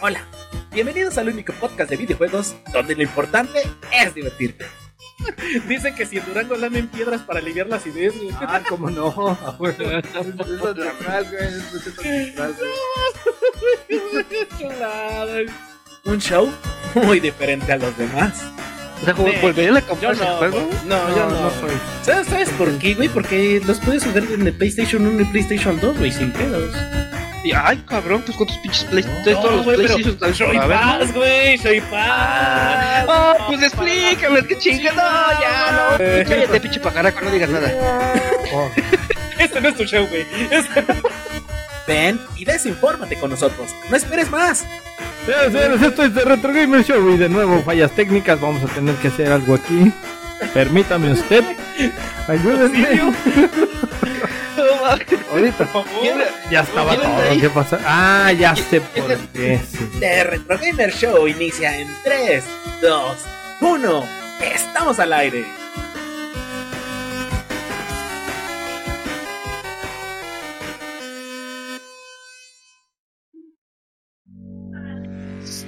Hola, bienvenidos al único podcast de videojuegos donde lo importante es divertirte. Dicen que si en Durango lamen piedras para aliviar las ideas, güey. Ah, cómo no. Güey. Eso es natural, güey. Chulada. Un show muy diferente a los demás. O sea, como Sí. volverían a Yo no, juego. güey. no, yo no. soy. ¿Sabes, ¿Sabes por qué, güey? Porque los puedes jugar en el PlayStation 1 y PlayStation 2, güey, sin pedos. Y, ay, cabrón, pues cuántos pinches Play No, todos los PlayStation Soy paz, güey, soy paz. Ah, pues explícame, qué chingada. No, ya, no. Eh. Cállate, pinche pajaraco, no digas nada. Este no es tu show, güey. Este- Ven y desinfórmate con nosotros. No esperes más. Señores, esto es de Retro Gamer Show y de nuevo fallas técnicas, vamos a tener que hacer algo aquí. Permítame usted. Ayúdenme. Ahorita. Por favor. Ya estaba ¿Quién anda todo. ¿Qué pasa? Ah, ya sé por qué. The Retro Gamer Show inicia en 3, 2, 1. Estamos al aire.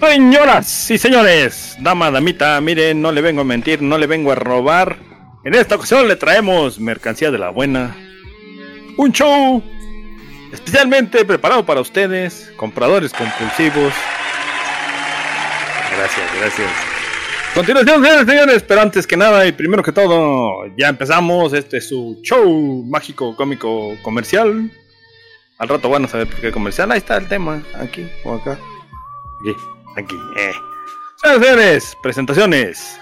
Señoras y señores, dama, damita, miren, no le vengo a mentir, no le vengo a robar. En esta ocasión le traemos mercancía de la buena. Un show especialmente preparado para ustedes, compradores compulsivos. Gracias, gracias. Continuación, señores, señores, pero antes que nada y primero que todo, ya empezamos. Este es su show mágico, cómico, comercial. Al rato van a saber por qué comercial. Ahí está el tema, aquí o acá. Aquí, aquí, eh. Señoras y señores, presentaciones.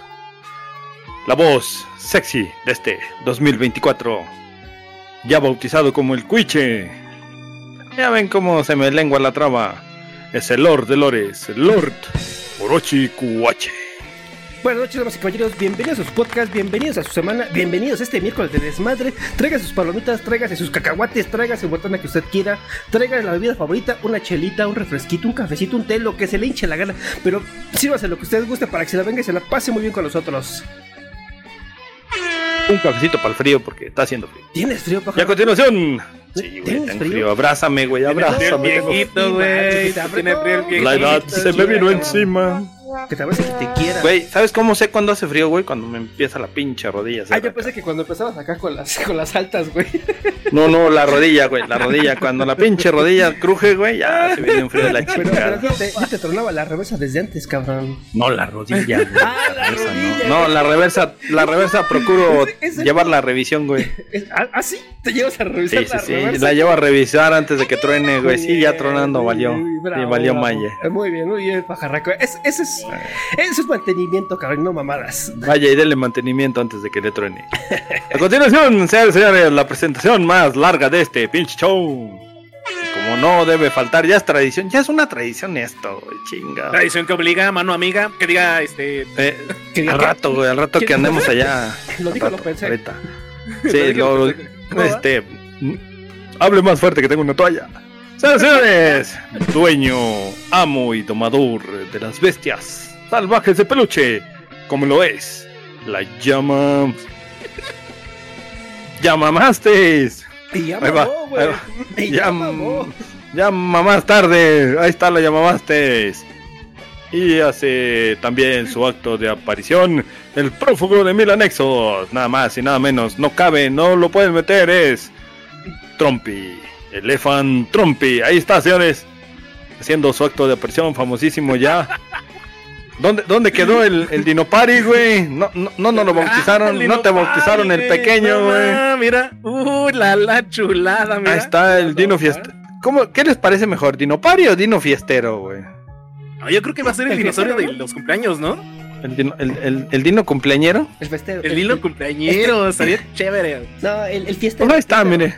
La voz sexy de este 2024. Ya bautizado como el Cuiche. Ya ven cómo se me lengua la traba. Es el Lord de Lores, el Lord Orochi Kuwache. Buenas noches, damas y caballeros. Bienvenidos a su podcast, bienvenidos a su semana, bienvenidos a este miércoles de desmadre. Traiga sus palomitas, tráigase sus cacahuates, tráigase botana que usted quiera, traiga la bebida favorita, una chelita, un refresquito, un cafecito, un té, lo que se le hinche la gana. Pero sírvase lo que usted guste para que se la venga y se la pase muy bien con nosotros. Un cafecito para el frío porque está haciendo frío. ¿Tienes frío, Y a pájaro? continuación. Sí, güey, ¿Tienes tengo frío? frío. Abrázame, güey, abrázame. viejito, güey. Tiene frío el viejito. La edad se me vino encima. Que te abrace que te quiera. Güey, ¿sabes cómo sé cuando hace frío, güey? Cuando me empieza la pinche rodilla. Ah, yo pensé que cuando empezabas acá con las, con las altas, güey. No, no, la rodilla, güey, la rodilla. Cuando la pinche rodilla cruje, güey, ya se viene un frío de la Pero, pero te, tronaba la reversa desde antes, cabrón. No, la rodilla, güey. Ah, la reversa, rodilla, No, no, la reversa, la reversa procuro llevar la revisión, güey. ¿Ah, ah, sí? ¿Te llevas a revisar Sí, sí, la sí. reversa? La llevo a revisar antes de que truene, güey. Sí, ya tronando valió. muy bien, Sí, bravo, valió bravo. Muy bien, muy bien, pajarraco. Es, ese es, eso es mantenimiento, cabrón, no mamadas. Vaya y dele mantenimiento antes de que le truene. A continuación, señores la presentación más larga de este pinche show. Como no debe faltar, ya es tradición, ya es una tradición esto, chinga. Tradición que obliga, mano amiga, que diga, este... Eh, Que diga al rato, güey, al rato que ¿Quién- andemos allá. Lo Al dijo, lo pensé. ahorita. Sí, lo, este, mm, hable más fuerte que tengo una toalla. Señores, dueño, amo y domador de las bestias salvajes de peluche, como lo es la llama. ¡Llamamastes! Ahí va, va. Mamó. llama más tarde. Ahí está la llamamastes. Y hace también su acto de aparición el prófugo de mil anexos. Nada más y nada menos. No cabe, no lo pueden meter. Es Trumpy. Elefant Trumpy. Ahí está, señores. Haciendo su acto de aparición famosísimo ya. ¿Dónde, dónde quedó el, el Dinopari, güey? No, no, no nos lo bautizaron. Ah, el no te Dino bautizaron Party, el pequeño, güey. Mira, uh, la, la chulada, mira. Ahí está el Dino Fiestero. ¿Cómo, ¿Qué les parece mejor, Dino Pari o Dino Fiestero, güey? No, yo creo que va a ser el, El dinosaurio de los cumpleaños, ¿no? ¿El Dino, el, el- el Dino cumpleañero? El festero. El hilo cumpleañero, estaría chévere. No, el, el fiestero. Pues ahí está, mire.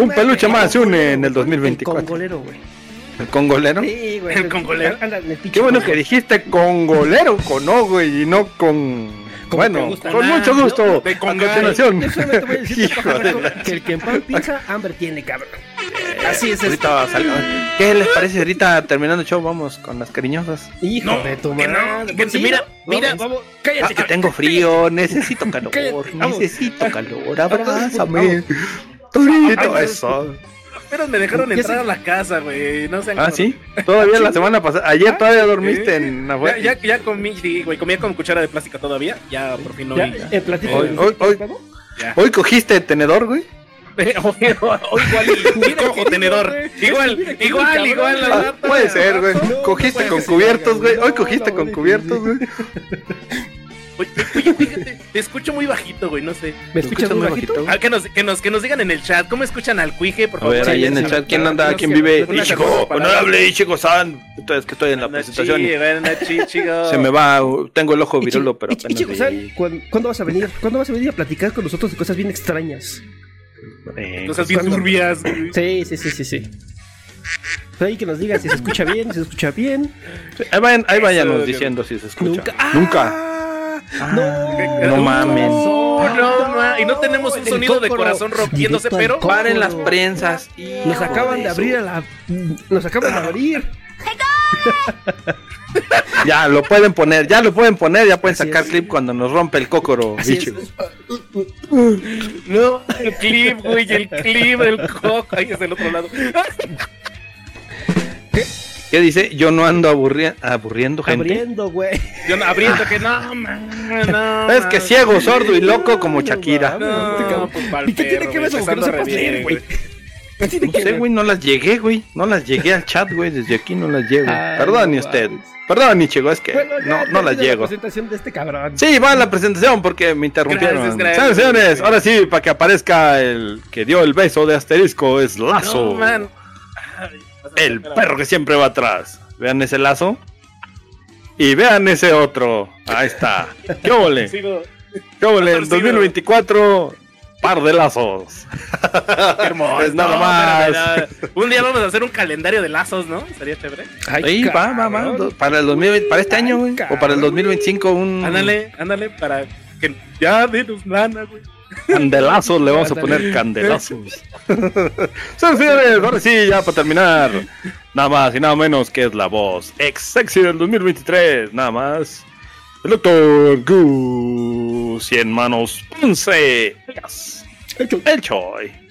Un peluche el más se une en el congolero, 2024. El congolero, güey. ¿El congolero? Sí, güey. El congolero. Qué bueno que dijiste congolero con O, güey, y no con... Como bueno, con Ah, mucho no, gusto. de continuación. Yo voy a Hijo de la que el que en pan piensa, hambre tiene, cabrón. Así es Ahorita esto. sal- ¿Qué les parece ahorita terminando el show? Vamos con las cariñosas. Hijo No, de tu que no, madre. que Sí, mira, vamos, mira. Vamos, Ah, cállate, que tengo frío, necesito calor, Cállate, necesito calor, Vamos. Torito, eso. apenas me dejaron entrar a la casa, güey. No sé. Ah, sí. Todavía la semana pasada. Ayer todavía dormiste en Ya, afuera. ya, ya comí, sí, güey, comía con cuchara de plástico todavía. Ya por fin no ¿Ya? vi. ¿El platito Hoy- hoy- hoy- cogiste tenedor, güey. Hoy igual tenedor. Igual, igual, igual. la Ah, puede ser, güey. No, Cogiste con cubiertos, güey. Hoy cogiste con cubiertos, güey. Oye, oye, fíjate, te escucho muy bajito, güey, no sé. ¿Me escuchas muy bajito? güey? Ah, que, nos, que, nos, que nos digan en el chat, ¿cómo escuchan al cuije, por A favor? ver, ahí en el chat, ¿quién anda? ¿Quién vive? Ichigo, honorable Ichigo San. Entonces, que estoy en la Anda presentación. chi, anda chi, chico. Se me va, uh, tengo el ojo virulo, pero Ichi- apenas. Ichigo, ¿sabes? leí. ¿Cuándo, cuándo vas a venir? ¿Cuándo vas a venir a platicar con nosotros de cosas bien extrañas? Eh, Cosas bien ¿Cuándo? turbias. güey. Sí, sí, sí, sí, sí. Ahí que nos digan si se escucha bien, si se escucha bien. Ahí vayan, ahí váyanos diciendo si se escucha. Nunca. ¡Ah! Nunca. No, no mames. No, ma- y no tenemos un El sonido de corazón rompiéndose, pero cócoro. Paren las prensas. Nos acaban de abrir a la. Nos acaban de abrir. Ya, lo pueden poner, ya lo pueden poner, ya pueden Así sacar es. clip cuando nos rompe el cócoro, Así es. Ichigo. no, el clip, güey, el clip del coco, ahí es del otro lado. ¿Qué dice? Yo no ando aburri- aburriendo gente. Abriendo, güey. Yo no, abriendo que no, man, no. Es que ciego, sordo y loco como Shakira. No, pues, pa'l ¿Y qué tiene que ver eso? Que no sepas leer, güey. ¿Qué No sé, güey, no las llegué, güey. No las llegué al chat, güey. Desde aquí no las llego. Perdón, no usted. Perdón, Ichigo, es que Bueno, ya no, no las la llego. presentación de este cabrón. Sí, va a la presentación porque me interrumpieron. Gracias, señores, ahora sí, para que aparezca el que dio el beso de asterisco es Lazo. No, man. Ay, el perro que siempre va atrás. Vean ese lazo. Y vean ese otro. Ahí está. ¿Qué ole? ¿Qué ole? En Torcido. 2024, par de lazos. Qué hermoso. Pues nada No, más. pero, pero, Un día vamos a hacer un calendario de lazos, ¿no? Sería chévere. Ay, Ahí va, va, va. Para el 2020, para este año, güey. O para el cabrón. 2025, un Ándale, ándale, para que ya denos lana, güey. Candelazo. Le vamos a poner candelazos. Señores, ahora sí, ya para terminar. Nada más y nada menos que es la voz ex sexy del 2023. Nada más. El doctor Gu. Cien manos Ponce. El Choi.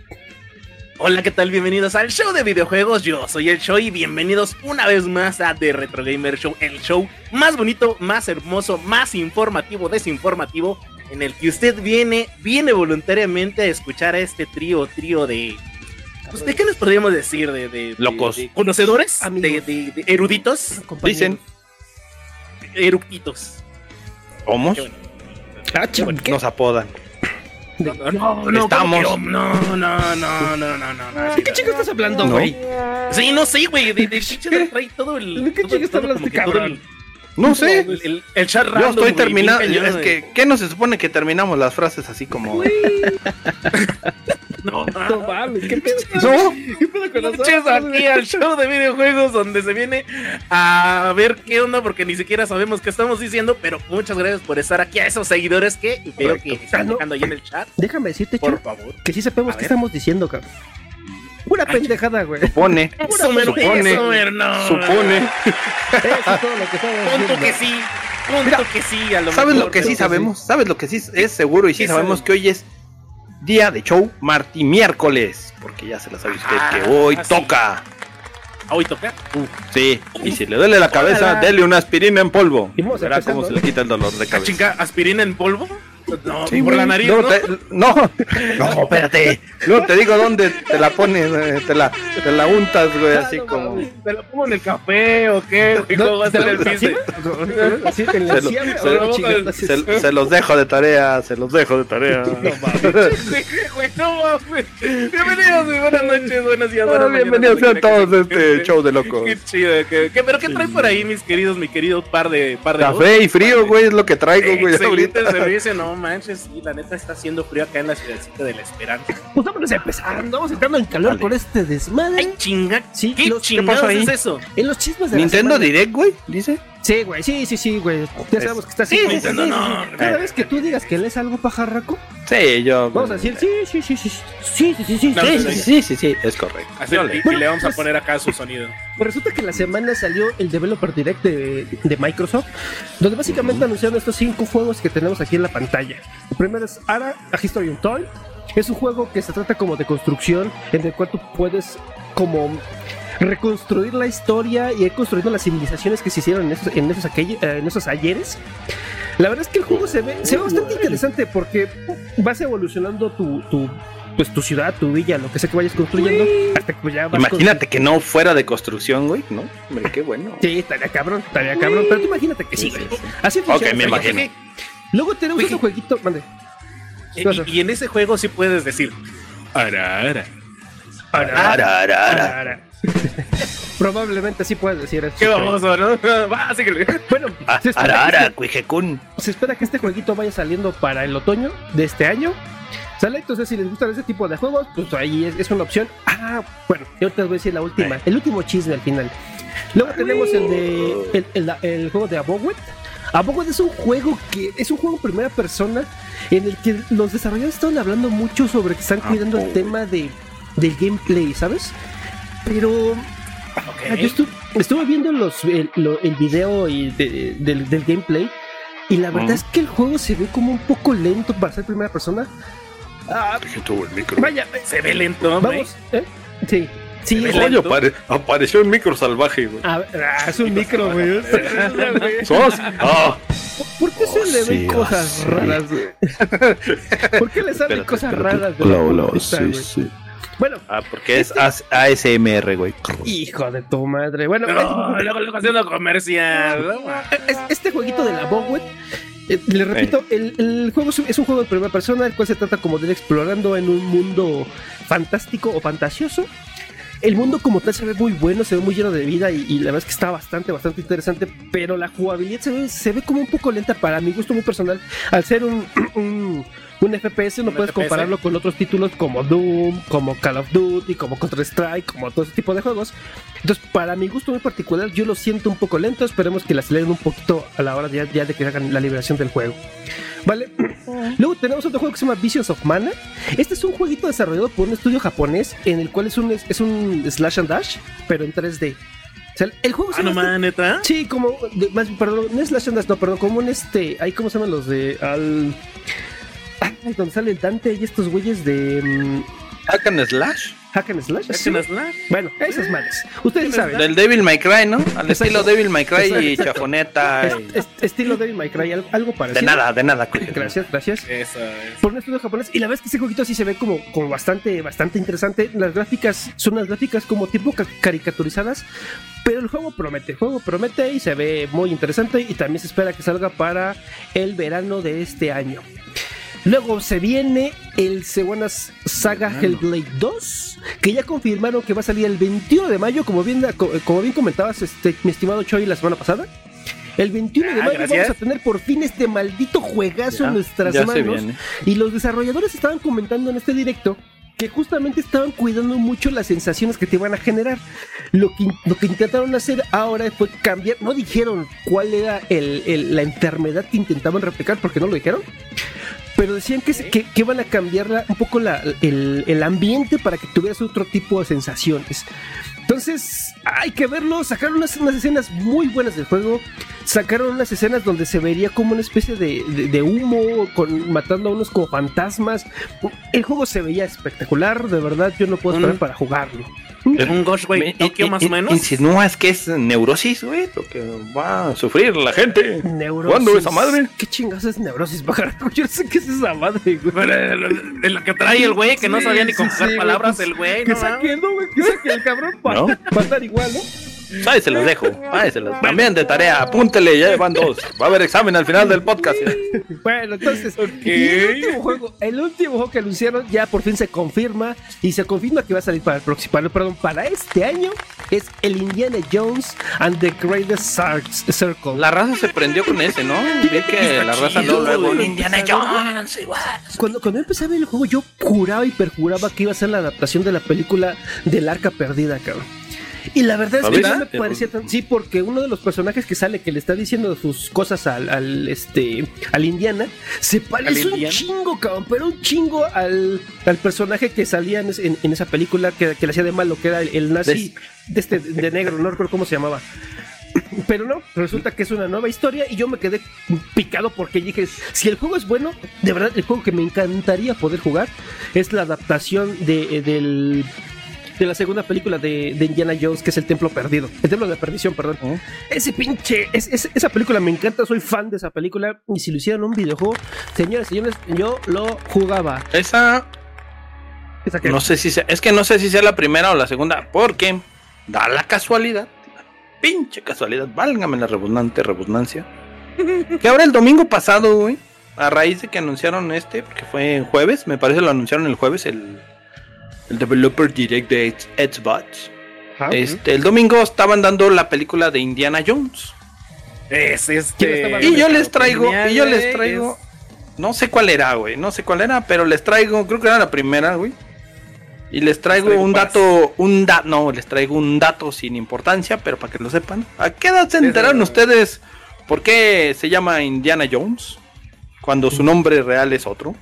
Hola, ¿qué tal? Bienvenidos al show de videojuegos. Yo soy el Show y bienvenidos una vez más a The Retro Gamer Show, el show más bonito, más hermoso, más informativo, desinformativo, en el que usted viene, viene voluntariamente a escuchar a este trío, trío de. Pues, ¿De qué les podríamos decir? De, de- de- Locos. de conocedores, de, Amigos. de- de eruditos, Dicen, eructitos. ¿homos? Qué bueno. Ah, chico, ¿qué? Nos apodan. No, no, no, Estamos. ¿cómo que- No, no, no, no, no, no, no. ¿De qué chico estás hablando, No. güey? Sí, no sé, güey. De, trae todo el. ¿De qué chingo está hablando este cabrón? No sé. El, el, el chat Yo estoy terminando. Es que, ¿qué no se supone que terminamos las frases así como. No, No mames, ¿qué pedo? No, ¿Qué pedo con nosotros, aquí al show de videojuegos donde se viene a ver qué onda porque ni siquiera sabemos qué estamos diciendo, pero muchas gracias por estar aquí a esos seguidores que veo que están dejando ahí en el chat. Déjame decirte, Por favor. que sí sabemos A qué ver. estamos diciendo, cabrón. Una pendejada, güey. supone. Supone. no. Supone. Eso es todo lo que Punto que sí. Punto que sí. A lo ¿Sabes mejor, lo que sí sabemos? ¿Sabes lo que sí es seguro? Y sí ¿Qué sabemos sabe? que hoy es día de show marti miércoles. Porque ya se la sabe usted que Ah, hoy sí. toca. Ah, Hoy toca. Sí. Y si le duele la cabeza, Órala. dele una aspirina en polvo. Y Verá cómo se le quita el dolor de Ah, cabeza. chinga, aspirina en polvo. No, Sí, por güey. la nariz, Luego ¿no? te- no, no, espérate. Luego te digo dónde te la pones, eh, te la, te la untas, güey, así no como. ¿Te lo pongo en el café o qué? güey? ¿Cómo va a ser el piste? La Se los dejo de tarea, se los dejo de tarea. No mames. Bienvenidos buenas noches, buenos días, Ah, buenas mañanas, Bienvenidos que todos a este show de locos. Qué chido, ¿qué, qué- pero qué traen por ahí, mis queridos, mi querido par de par de Café y frío, güey, es lo que traigo, güey, Excelente ahorita. servicio, no manches, sí, la neta está haciendo frío acá en la ciudadcita de la Esperanza. Pues vámonos a empezar. Vamos entrando en calor con este desmadre. Ay, chinga, Sí, ¿qué los- ¿qué chingados pasó ahí? es eso? En los chismes de la Nintendo. Direct, güey, dice. Sí, güey, sí, sí, sí, güey. Ya sabemos que está así. Sí, güey. Nintendo no. Cada vez que tú digas que lees algo pajarraco, Sí, yo. vamos a decir sí, sí, sí, sí, sí, sí, sí, sí, sí. Sí, sí, sí, sí, sí, es correcto. Así, y, y le vamos a pues- poner acá su sonido. Pues resulta que la semana salió el Developer Direct de, de Microsoft, donde básicamente anunciaron estos cinco juegos que tenemos aquí en la pantalla. El primero es Ara, A History Untold, Es un juego que se trata como de construcción, en el cual tú puedes como reconstruir la historia y ir construyendo las civilizaciones que se hicieron en esos, en esos, aquell- eh, en esos ayeres. La verdad es que el juego se ve, se ve bastante interesante porque vas evolucionando tu, tu, pues, tu ciudad, tu villa, lo que sea que vayas construyendo, hasta que pues, ya vas Imagínate que no fuera de construcción, güey, ¿no? Hombre, qué bueno. Sí, estaría cabrón, estaría cabrón. Pero tú imagínate que sí, güey. Así funciona. Ok, me imagino. Luego tenemos Oye. otro jueguito. Mande. Y, y en ese juego sí puedes decir. Ara, ara. Ara, ara, ara. Ara, ara. Probablemente sí puedes decir eso. Qué baboso, ¿no? Va, síguele. Bueno, Ah, se espera, Ara, que ara, este, se espera que este jueguito vaya saliendo para el otoño de este año. ¿Sale? Entonces, si les gustan ese tipo de juegos, pues ahí es, es una opción. Ah, bueno, yo te voy a decir la última, el último chisme al final. Luego tenemos el de el, el- el juego de Abowet. Abowet es un juego que es un juego en primera persona en el que los desarrolladores están hablando mucho sobre que están cuidando el tema de del gameplay, ¿sabes? Pero Ah, yo estu- estuve viendo los, el, lo- el video y de- del, del gameplay y la verdad Ujú. es que el juego se ve como un poco lento para ser primera persona. Ah, vaya, eh, Se ve lento, hombre. vamos, ¿eh? Sí, sí, Se ve es- lento. Oye, apare- apareció un micro salvaje, güey. a ver, ah, es un micro, güey. ¿Sos? Ah, ¿Por qué se Oh, le ven sí, cosas oh, sí. raras, güey? ¿Por qué le salen Espérate, cosas espérate. raras? de la puertita, sí, sí. Bueno, ah, porque es as- ASMR, güey. hijo de tu madre. Bueno, No, luego, luego haciendo comercial. ¿no? Es- este jueguito de la Bogwet, eh, le repito, el, el juego es un- es un juego de primera persona, el cual se trata como de ir explorando en un mundo fantástico o fantasioso. El mundo como tal se ve muy bueno, se ve muy lleno de vida y, y la verdad es que está bastante, bastante interesante, pero la jugabilidad se ve, se ve como un poco lenta para mi gusto muy personal. Al ser un, un, un FPS no Un puedes FPS. compararlo con otros títulos como Doom, como Call of Duty, como Counter-Strike, como todo ese tipo de juegos. Entonces, para mi gusto muy particular, yo lo siento un poco lento. Esperemos que la aceleren un poquito a la hora ya, ya de que hagan la liberación del juego. Vale. Luego tenemos otro juego que se llama Visions of Mana. Este es un jueguito desarrollado por un estudio japonés en el cual es un, es un slash and dash, pero en 3D. O sea, el juego se Ah, no man, neta. Sí, como. más, perdón, no es Slash and Dash, no, perdón, como un este. Ahí, ¿cómo se llaman los de. Al. Ay, donde sale Dante y estos güeyes de. mm, Hack and Slash. Hack and Slash. ¿Es ¿sí? que no es Slash? Bueno, esas madres. Ustedes sí saben. Del Devil May Cry, ¿no? Al Exacto. estilo Devil May Cry y Exacto. chafoneta. Es- y- es- estilo Devil May Cry, al- algo parecido. De nada, de nada. Gracias, gracias. Eso es. Por un estudio japonés. Y la verdad es que ese jueguito sí se ve como, como bastante, bastante interesante. Las gráficas son unas gráficas como tipo ca- caricaturizadas. Pero el juego promete, el juego promete y se ve muy interesante. Y también se espera que salga para el verano de este año. Luego se viene el Seguanas Saga Hellblade 2, que ya confirmaron que va a salir el 21 de mayo, como bien, como bien comentabas, este, mi estimado Choi, la semana pasada. El 21 de Ah, mayo vamos a tener por fin este maldito juegazo en nuestras manos. Y los desarrolladores estaban comentando en este directo que justamente estaban cuidando mucho las sensaciones que te iban a generar. Lo que, lo que intentaron hacer ahora fue cambiar, no dijeron cuál era el- el- la enfermedad que intentaban replicar, porque no lo dijeron, pero decían que, que, que iban a cambiar la- un poco la- el, el ambiente para que tuvieras otro tipo de sensaciones. Entonces, hay que verlo. Sacaron unas, unas escenas muy buenas del juego. Sacaron unas escenas donde se vería como una especie de, de- de humo, con, matando a unos como fantasmas. El juego se veía espectacular, de verdad. Yo no puedo esperar Mm. para jugarlo. Un Ghostway in- más o menos. Insinúas que es neurosis, güey, lo que va a sufrir la gente. Neurosis. ¿Cuándo esa madre? ¿Qué chingas es neurosis, pajarito? Yo no sé qué es esa madre, güey. Pero, De la que trae el güey, que no Sí, sabía ni sí, conjugar sí, palabras, pues, el güey. Que no mames. saque, ¿no, güey? Que saque el cabrón para ¿No? estar igual, ¿no? Ahí se los dejo. Ahí se los. También de tarea. Apúntele, ya van dos. Va a haber examen al final del podcast. Bueno, entonces, Ok. y el último juego, el último juego que anunciaron ya por fin se confirma y se confirma que va a salir para el próximo, para- perdón, para este año es el Indiana Jones and the Greatest Circle. La raza se prendió con ese, ¿no? Vi que la raza no luego. Indiana Jones, igual. Cuando, cuando empecé a ver el juego, yo juraba y perjuraba que iba a ser la adaptación de la película del Arca Perdida, cabrón. Y la verdad es que no me parecía tan. Sí, porque uno de los personajes que sale que le está diciendo sus cosas al, al, este al Indiana se parece un Indiana? chingo, cabrón, pero un chingo al, al personaje que salía en, en- en esa película que, que le hacía de malo, que era el, el nazi de este de negro, no recuerdo cómo se llamaba. Pero no, resulta que es una nueva historia y yo me quedé picado porque dije, si el juego es bueno, de verdad el juego que me encantaría poder jugar es la adaptación de, eh, del, de la segunda película de, de Indiana Jones, que es El Templo Perdido. El Templo de la Perdición, perdón. Ese pinche, es- es- esa película me encanta, soy fan de esa película y si lo hicieran un videojuego, señores y señores, yo lo jugaba. Esa, Esa que- no sé si sea, es que no sé si sea la primera o la segunda, porque da la casualidad, pinche casualidad, válgame la redundante redundancia, que ahora el domingo pasado, güey, a raíz de que anunciaron este, porque fue en jueves, me parece lo anunciaron el jueves, el, el Developer Direct de Xbox. Ajá. Este, el domingo estaban dando la película de Indiana Jones. Es ¿Quién este. estaba Y yo les traigo, y yo les traigo, no sé cuál era, güey, no sé cuál era, pero les traigo, creo que era la primera, güey. Y les traigo, traigo un paz. dato, un dato, no, les traigo un dato sin importancia, pero para que lo sepan. ¿A qué edad se enteraron ustedes por qué se llama Indiana Jones? Cuando su nombre real es otro.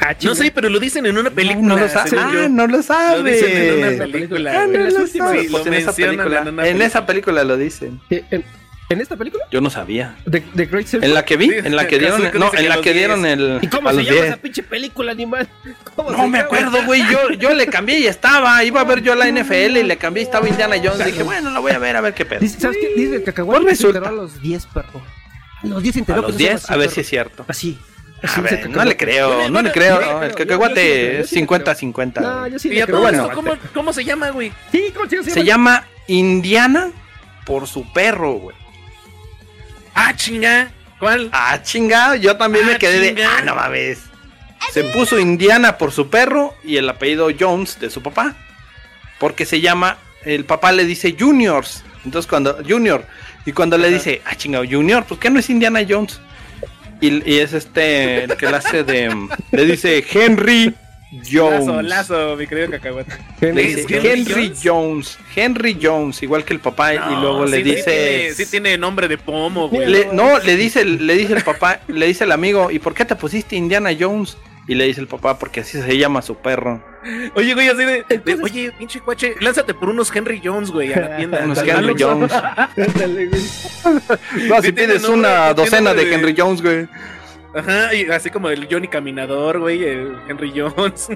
Ah, No sé, pero lo dicen en una película. no lo sabe. Ah, no lo Lo dicen en una sabe. película. Ah, no güey. En las lo últimas, sabe. sí, Pues lo en esa película, en una en película. esa película lo dicen. ¿En, en esta película? Yo no sabía. De, de Great. En la que vi, en la que dieron, no, que en a la que dieron 10. el ¿Y cómo a se los llama 10. esa pinche película, animal? ¿Cómo se No me acuerdo, güey. Yo, yo le cambié y estaba. Iba a ver yo la NFL y le cambié y estaba Indiana Jones. Dije, bueno, la voy a ver a ver qué pedo. Dice, ¿Sabes qué? Dice cacahuate Pues que se enteró a los 10, perro. A los 10 se A enteró los que se llama 10, así, a ver si es cierto. Así. A ver, no le creo, no le creo. El cacahuate es yo sí le creo. 50-50. No, yo sí le a creo. bueno. ¿cómo, ¿cómo se llama, güey? Sí, ¿cómo se Se llama Indiana por su perro, güey. Ah, chinga. ¿Cuál? Ah, chingado, yo también Ah, me quedé de. chinga. Ah, no mames. Se puso Indiana por su perro y el apellido Jones de su papá. Porque se llama. El papá le dice Juniors. Entonces cuando. Junior. Y cuando le dice, ah, chingado, Junior, pues que no es Indiana Jones. Y, y es este. El que le hace de. Le dice Henry Jones. Lazo, lazo, mi querido cacahuate. Le ¿Es dice Henry Henry Jones? Henry Jones, igual que el papá. y luego le sí, sí dice. tiene- Sí tiene, nombre de pomo, güey. Le- no, le dice, le dice el papá, le dice el amigo, ¿y por qué te pusiste Indiana Jones? Y le dice el papá, porque así se llama su perro. Oye, güey, así de, Oye, pinche cuache, lánzate por unos Henry Jones, güey, a la tienda. Unos Henry Jones. No, si tiene pides nombre, una docena de de- Henry Jones, güey. Ajá, y así como el Johnny Caminador, güey, el Henry Jones.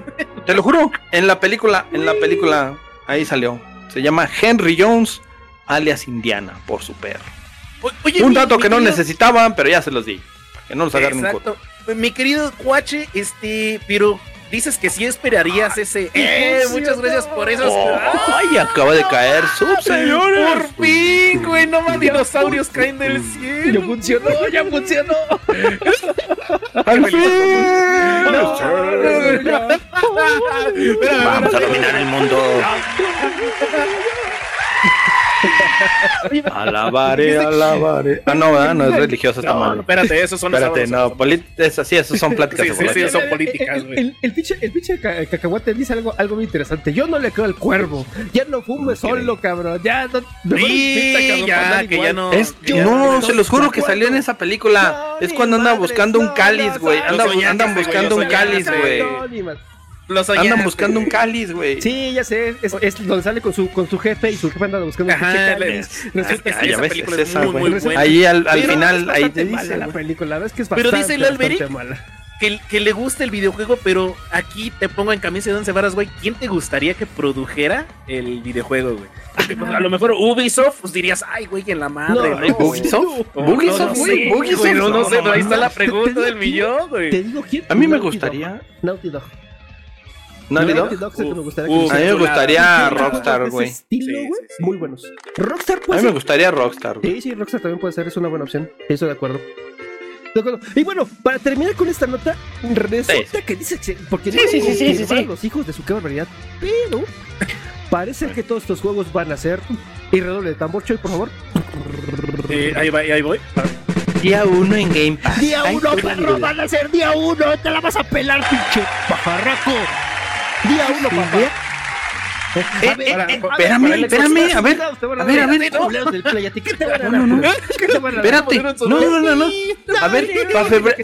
Te lo juro, en la película, en la película, ahí salió. Se llama Henry Jones, alias Indiana, por su perro. O- Oye, Un mi- dato mi que no querido- necesitaban, pero ya se los di. Que no los agarren en Exacto. Mi querido Cuache, este, pero dices que sí esperarías ese. ¡Eh! Muchas gracias por eso. ¡Ay! Acaba de caer sub, señores. Por fin, güey, no más dinosaurios caen del Ya cielo. funcionó, ya funcionó. ¡Al fin! Vamos a dominar el mundo. Alabaré, alabaré. Ah, no, ¿verdad? No es religioso esta No, no, madre. espérate, esos son los Espérate, no, polit- es así, esos son pláticas Sí, sí, sí, son políticas, El, güey. el, el pinche, el pinche ca- cacahuate dice algo, algo muy interesante. Yo no le creo al cuervo. Ya no fume solo, cabrón. Ya no. Sí, ya, que ya no. Es, que Yo no, no se los juro que salió en esa película. No, es cuando andan madres, buscando un cáliz, güey. Anda- andan buscando un cáliz, güey. No, ni más. Lo soñaste. Andan buscando un cáliz, güey. Sí, ya sé. Es, es donde sale con su, con su jefe y su jefe anda buscando un Ajá, cáliz. Resulta es Ah, que ya esa película es es esa, muy, muy buena. Ahí al, al final, es ahí te mala dice. la película, es que es Pero bastante, dice el Alberic que, que le gusta el videojuego, pero aquí te pongo en camisa de once varas, güey. ¿Quién te gustaría que produjera el videojuego, güey? Porque pues, a lo mejor Ubisoft, pues dirías, ay, güey, en la madre. No, ¿no? No, no güey. sé, Bugisoft. güey, no, no sé, pero ahí está la Te- pregunta te del digo millón, Te güey. digo quién. A mí me gustaría. Naughty Dog. Naughty Dog. Naughty Dog es el que me gustaría que uh, A mí me gustaría Rockstar, güey. estilo, güey, sí, sí. Muy buenos. Rockstar A puede mí me gustaría Rockstar, güey. Sí, sí, Rockstar también puede ser, es una buena opción. Estoy de acuerdo. De acuerdo. Y bueno, para terminar con esta nota, resulta que dice que. Porque Sí, no sí, sí, sí, sí, los hijos de su qué barbaridad. Pero parece que todos estos juegos van a ser. Y redoble de tambor, Choy, por favor. Eh, ahí, va, ahí voy. Día uno en Game Pass. Día Ay, uno, qué perro, lindo. van a ser día uno. Te la vas a pelar, pinche pajarraco. Día uno, papá. Eh, ver, eh, a eh, espérame, ver, espérame, a ver, a ver, a ver. dar culeros del Play, ¿a ti ¿Qué te van a dar? No, no. Espérate. No, no, no, no. A ver,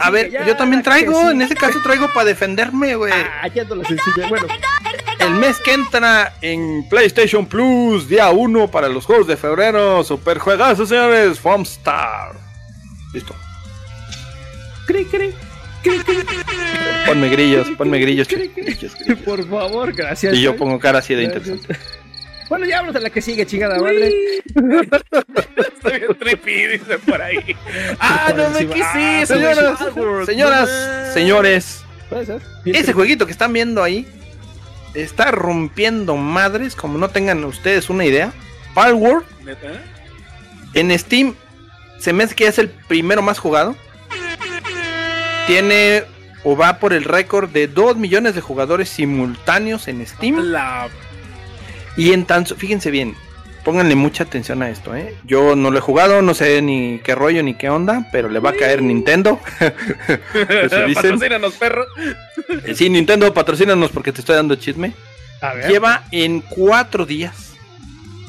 a ver, yo también traigo, en ese caso traigo para defenderme, güey. Ah, ya no lo sencillo. Bueno, el mes que entra en PlayStation Plus, día 1 para los juegos de febrero. Super juegazo, señores. Star. Listo. Cri, cri, Ponme grillos, ponme grillos. Por favor, gracias. Y yo pongo cara así de Gracias. interesante. Bueno, ya vamos a la que sigue, chingada madre. Está bien trippy, dice por ahí. Ah, no me Ah, Señoras, señoras, señores, Puede ser. ese jueguito que están viendo ahí está rompiendo madres, como no tengan ustedes una idea. Palworld ¿Neta? en Steam se me hace que es el primero más jugado. Tiene o va por el récord de 2 millones de jugadores simultáneos en Steam. La... Y en tan, fíjense bien, pónganle mucha atención a esto, ¿eh? Yo no lo he jugado, no sé ni qué rollo ni qué onda, pero le va a caer Nintendo. Patrocínanos, perro. Eh, Sí, Nintendo, patrocínanos porque te estoy dando chisme. A ver. Lleva en cuatro días,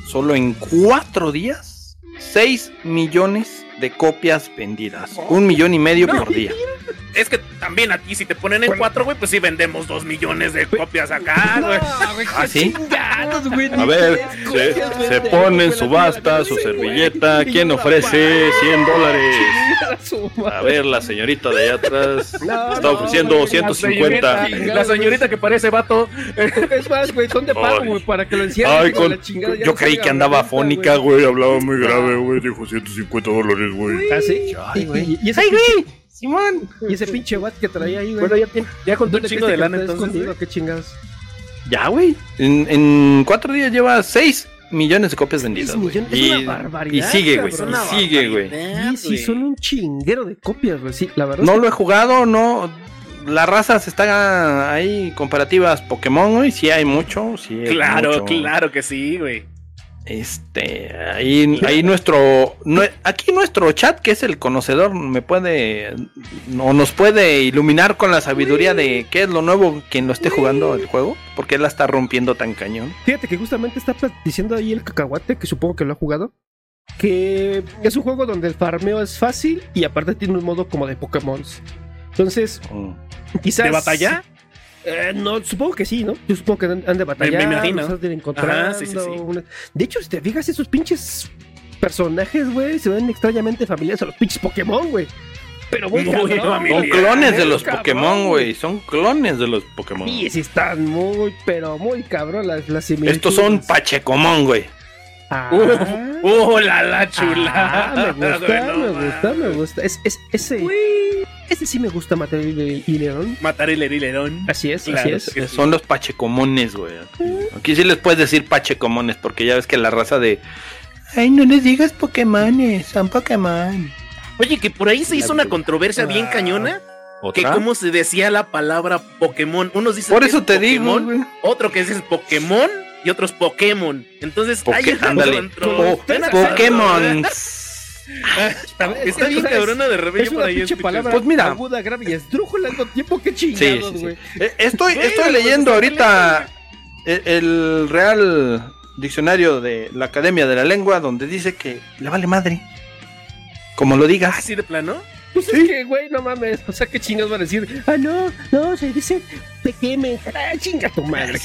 solo en cuatro días, 6 millones de copias vendidas. Un millón y medio No. por día. Es que también aquí, si te ponen en cuatro, güey, pues sí vendemos dos millones de copias acá, güey. No, ¿Ah, qué sí? chingados, güey, A ver, se, copias se vendemos, pone en güey, subasta su servilleta. ¿Quién no, ofrece pa. 100 dólares? A ver, la señorita de allá atrás No, está no, ofreciendo la 150. señorita. La señorita que parece vato. Es más, güey, son de pago, güey, para que lo encierren. Con- la chingada, yo no creí que andaba la venta, fónica, güey. Hablaba muy grave, güey. Dijo 150 dólares, güey. ¿Ah, sí? Ay, Y- güey. y- y ese ¡Ay, pinche- güey! ¡Simón! Y ese pinche wat que traía ahí, güey. Bueno, ya, tiene, ya contó un ¿Dónde chingo de lana entonces. ¿Qué chingados? Ya, güey. En, en cuatro días lleva 6 millones de copias vendidas. güey. millones, es Y, una barbaridad, y sigue, güey. Y sigue, güey. barbaridad, Sí, son un chinguero de copias, güey. Sí, la verdad. No es lo he jugado, no. La raza se está ahí comparativas Pokémon, güey. Sí hay mucho, sí. hay Claro, mucho. claro que sí, güey. Este, ahí, ahí nuestro, nue- aquí nuestro chat, que es el conocedor, me puede, o nos puede iluminar con la sabiduría de qué es lo nuevo quien lo esté jugando el juego, porque él la está rompiendo tan cañón. que- Fíjate que justamente está diciendo ahí el cacahuate, que supongo que lo ha jugado. Que es un juego donde el farmeo es fácil y aparte tiene un modo como de Pokémon. Entonces, quizás. ¿De batalla? Eh, no, supongo que sí, ¿no? Yo supongo que han han de batallar, Me- me imagino. los de ir encontrando, Ajá, sí, sí, sí. una- De hecho, si te fijas, esos pinches personajes, güey, se ven extrañamente familiares a los pinches Pokémon, güey. Pero muy, Muy cabrón, familiar. Son clones de los cabrón, Pokémon, güey, son clones de los Pokémon. Sí, sí están muy, pero muy cabrón las, las similitudes. Estos son Pachecomón, güey. Ah, Uh, uh, la la chula. ah, me gusta, me gusta, me gusta. Es, es, ese, ese sí me gusta Material y León. Matar el herilerón. Así es, Claro, así es. que sí. Son los Pachecomones, güey. Aquí sí les puedes decir Pachecomones, porque ya ves que la raza de... Ay, no les digas Pokémones, son Pokémon. Oye, que por ahí se hizo una controversia bien Ah. cañona. Que cómo se decía la palabra Pokémon. Unos dicen Por que eso es te digo, Pokémon, güey. otro que dice Pokémon y otros Pokémon. Entonces, Poké- hay una- Pokémon. Está, Es- está es- bien cabrona de repente Es por ahí. palabra Pues mira. aguda, grave y esdrújula al mismo tiempo. Qué chingados, sí, sí. güey. Eh, Estoy, Bueno, estoy pues, leyendo ahorita el, el Real Diccionario de la Academia de la Lengua, donde dice que le vale madre. Como lo digas. ¿Así de plano? Pues Sí. es que, güey, no mames. O sea, qué chingados van a decir. Ah, no, no, se dice pequeme. Ah, chinga tu madre.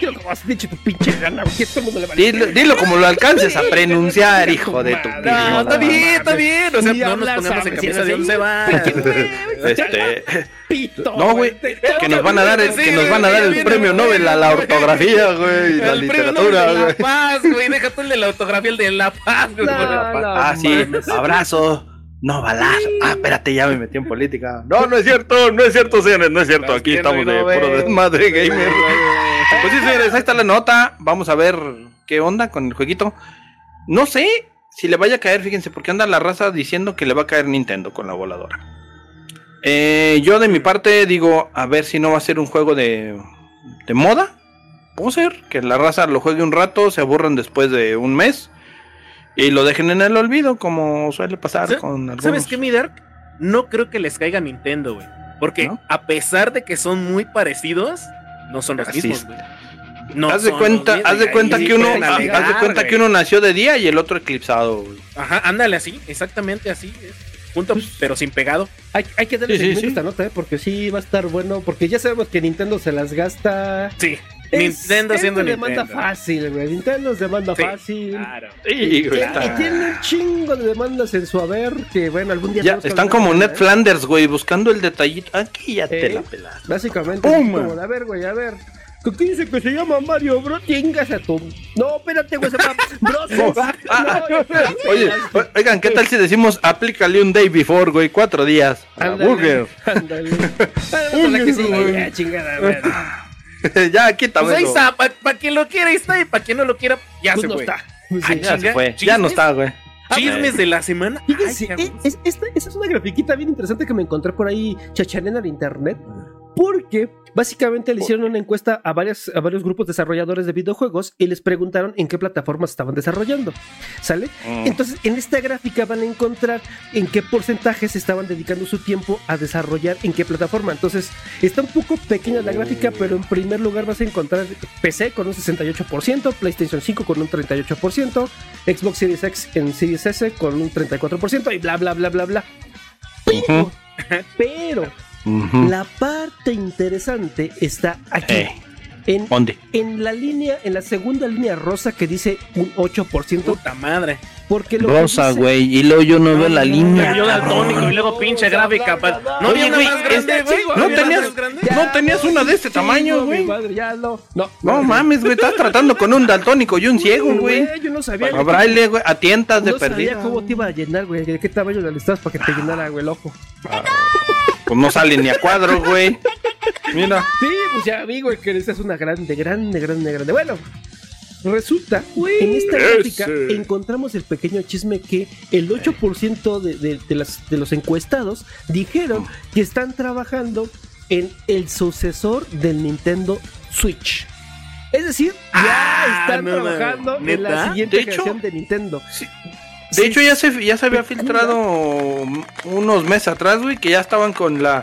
Dilo como has dicho tu pinche gana, güey. Todo el mundo le vale. Dilo, dilo como lo alcances a pronunciar, hijo de tu pinche No, está bien, está bien. O sea, no nos pongamos en camisa de once varas. Este, Pito. no, güey, que nos van a dar, que nos van a dar el güey, premio Nobel a la güey. ortografía, güey, la literatura, de la güey. paz, güey. Deja tú el de la autografía, el de la paz, güey. Ah, sí, abrazo. No, balazo. Ah, espérate, ya me metí en política. No, no es cierto, no es cierto, señores, no es cierto. Aquí estamos de puro desmadre gamer. Pues sí, señores, ahí está la nota. Vamos a ver qué onda con el jueguito. No sé si le vaya a caer, fíjense, porque anda la raza diciendo que le va a caer Nintendo con la voladora. Eh, yo de mi parte digo, a ver si no va a ser un juego de, de moda. Puede ser que la raza lo juegue un rato, se aburran después de un mes y lo dejen en el olvido, como suele pasar ¿Sa- con algunos. ¿Sabes qué, mi Dark? No creo que les caiga Nintendo, güey. Porque ¿No? a pesar de que son muy parecidos, no son los Así mismos, güey. No haz de son cuenta, los mismos, haz de cuenta que uno, haz de cuenta que uno nació de día y el otro eclipsado. güey. Ajá, ándale así, exactamente así. Junto, pero sin pegado. Hay, hay que darle Sí, sí, sí. esta nota, ¿eh? porque sí va a estar bueno. Porque ya sabemos que Nintendo se las gasta Sí. Nintendo es siendo de demanda Nintendo. fácil, güey. Nintendo es demanda Sí, fácil. Claro. Sí, Y, güey, y está- tiene un chingo de demandas en su haber que, bueno, algún día... Ya, están como Ned. Flanders, güey, buscando el detallito. Aquí ya te la pelaste. Básicamente, como a ver, güey, a ver. ¿Con qué dice que se llama Mario Bros? Chingas a tu. No, espérate, güey, se llama Bros. Ah, No, Oye, oigan, ¿qué tal si decimos aplícale un day before, güey? Cuatro días. A la burger. Ándale. Ándale, que sí, chingada, güey. ya, quítame. Pues ahí está, para quien lo quiera, ahí está, y para quien no lo quiera, ya Pues se no fue. está. Pues Ay, sí. Ya se fue. Ya no está, güey. Chismes de la semana. Fíjense, Ay, es- esta, esta es una grafiquita bien interesante que me encontré por ahí chachanena en internet. Porque básicamente le hicieron una encuesta a, varias, a varios grupos desarrolladores de videojuegos y les preguntaron en qué plataformas estaban desarrollando. ¿Sale? Mm. Entonces, en esta gráfica van a encontrar en qué porcentajes estaban dedicando su tiempo a desarrollar en qué plataforma. Entonces, está un poco pequeña la gráfica, pero en primer lugar vas a encontrar PC con un 68%, PlayStation 5 con un 38%, Xbox Series X en Series S con un 34% y bla, bla, bla, bla, bla. Pero, pero La parte interesante está aquí. Eh, En, ¿Dónde? en la línea, en la segunda línea rosa que dice un 8%, Puta madre. porque lo Rosa, dice- güey. Y luego yo no veo la línea. Yo daltónico y luego pinche gráfica. No Oye, había una güey, más grande, este- güey. ¿no ¿Había una tenías-? Ya, ¿No tenías una de este tamaño, güey? no. No, No mames, güey. Estás tratando con un daltónico y un ciego, güey. Yo no sabía. A braille, güey. A tientas de no sabía perdida. cómo te iba a llenar, güey. ¿De qué tamaño le listabas para que te llenara, güey, el ojo? Pues no sale ni a cuadro, güey. Mira. Sí, pues ya vi, güey, que esa es una grande, grande, grande, grande. Bueno, resulta, en esta gráfica encontramos el pequeño chisme que el 8% de, de- de las, de los encuestados dijeron que están trabajando en el sucesor del Nintendo Switch. Es decir, ya Ah, están no, no, trabajando en la siguiente De hecho- de Nintendo. De Sí, hecho, ya se, ya se había filtrado unos meses atrás, güey, que ya estaban con la.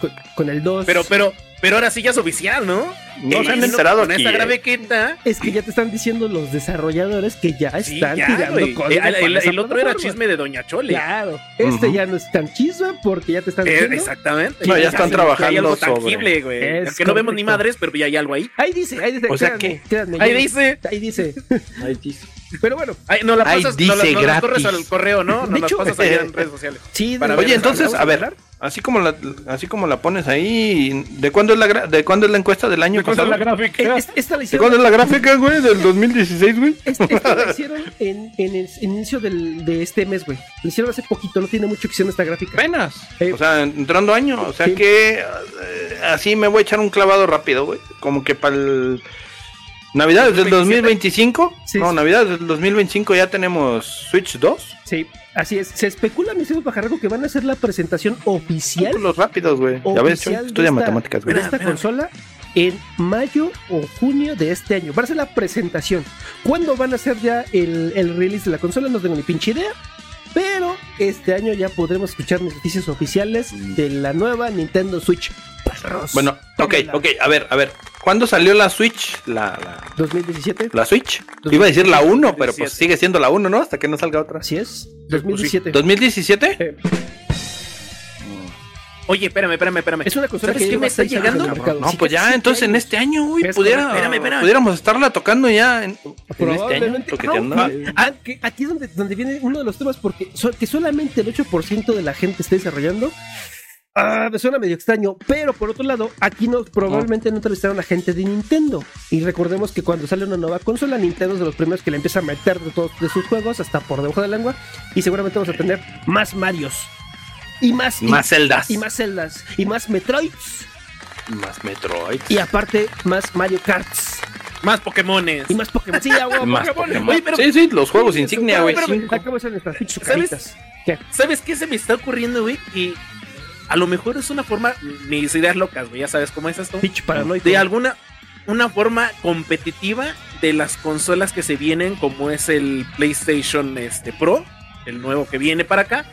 con, con el 2. Pero, pero, pero ahora sí ya es oficial, ¿no? No Eh, se han no, enterado aquí. esta eh. grafiquita. es que ya te están diciendo los desarrolladores que ya Sí, están ya, tirando código Eh, El, el- el otro era chisme de Doña Chole. Claro, este Ujú. ya no es tan chisme porque ya te están Eh, diciendo. exactamente. No, ya Sí, están sí, trabajando Hay algo sobre- tangible, güey. Es Aunque no vemos ni madres, pero ya hay algo ahí. Ahí dice, ahí dice. O sea créanme, que- créanme, Ahí yo- dice. Ahí dice. Pero bueno, Ay, no la Ay, pasas, no la, dice no la corres gratis. al correo, ¿no? No hecho, pasas allá en redes sociales. sí. Para Oye, entonces, ¿vamos a ver? Así como la, así como la pones ahí, ¿de cuándo es la, de cuándo es la encuesta del año pasado? Eh, es- Esta la ¿De hicieron, cuándo es la gráfica, güey? ¿Del 2016, güey? es- esta la hicieron en, en el inicio del, de este mes, güey. La hicieron hace poquito, no tiene mucho que hicieron esta gráfica. Apenas. Eh, O sea, entrando año. O sea Sí. que eh, así me voy a echar un clavado rápido, güey. Como que para el. Navidades del 2025. Sí. No, Navidades del 2025 ya tenemos Switch 2. Sí, así es. Se especula, mi señor Pajarraco, que van a hacer la presentación oficial Cálculos rápidos, güey. Ya ves, estudia esta- matemáticas, de güey. esta consola en mayo o junio de este año. Va a ser la presentación. ¿Cuándo van a hacer ya el, el release de la consola? No tengo ni pinche idea. Pero este año ya podremos escuchar noticias oficiales de la nueva Nintendo Switch. Perros. Bueno, ok, ok, a ver, a ver. ¿Cuándo salió la Switch? La, la, 2017. la Switch. Iba a decir la 1, pero pues 2017. sigue siendo la 1, ¿no? Hasta que no salga otra. Así es. 2017. ¿2017? Eh, Oye, espérame, espérame, espérame. es una consola ¿Sabes que lleva me está llegando? mercado. No, pues ya, entonces en este año, Es pudiera. Espérame, espérame. pudiéramos estarla tocando ya en, en este año. Aunque aquí es donde, donde viene uno de los temas, porque so- que solamente el 8% de la gente esté desarrollando. Ah, me suena medio extraño, pero por otro lado, aquí no, probablemente no entrevistaron a gente de Nintendo. Y recordemos que cuando sale una nueva consola, Nintendo es de los primeros que le empieza a meter de todos de sus juegos hasta por debajo de la lengua. Y seguramente vamos a tener más Marios. Y más, y- Más celdas. y más Zeldas. Y más Metroids. Más Metroid. Y aparte, más Mario Karts. Más Pokémones. Y más Pokémon. Sí, a huevo, Más Pokémon. Pokémon. Oye, pero- sí, sí, los juegos insignia, güey. pero- cinco. Acabo de hacer nuestras pinches ¿Sabes? ¿Qué? ¿Sabes qué se me está ocurriendo, güey? Y a lo mejor es una forma, mis ideas locas, güey, ya sabes cómo es esto. Paranoico. De alguna, una forma competitiva de las consolas que se vienen, como es el PlayStation este, Pro, el nuevo que viene para acá,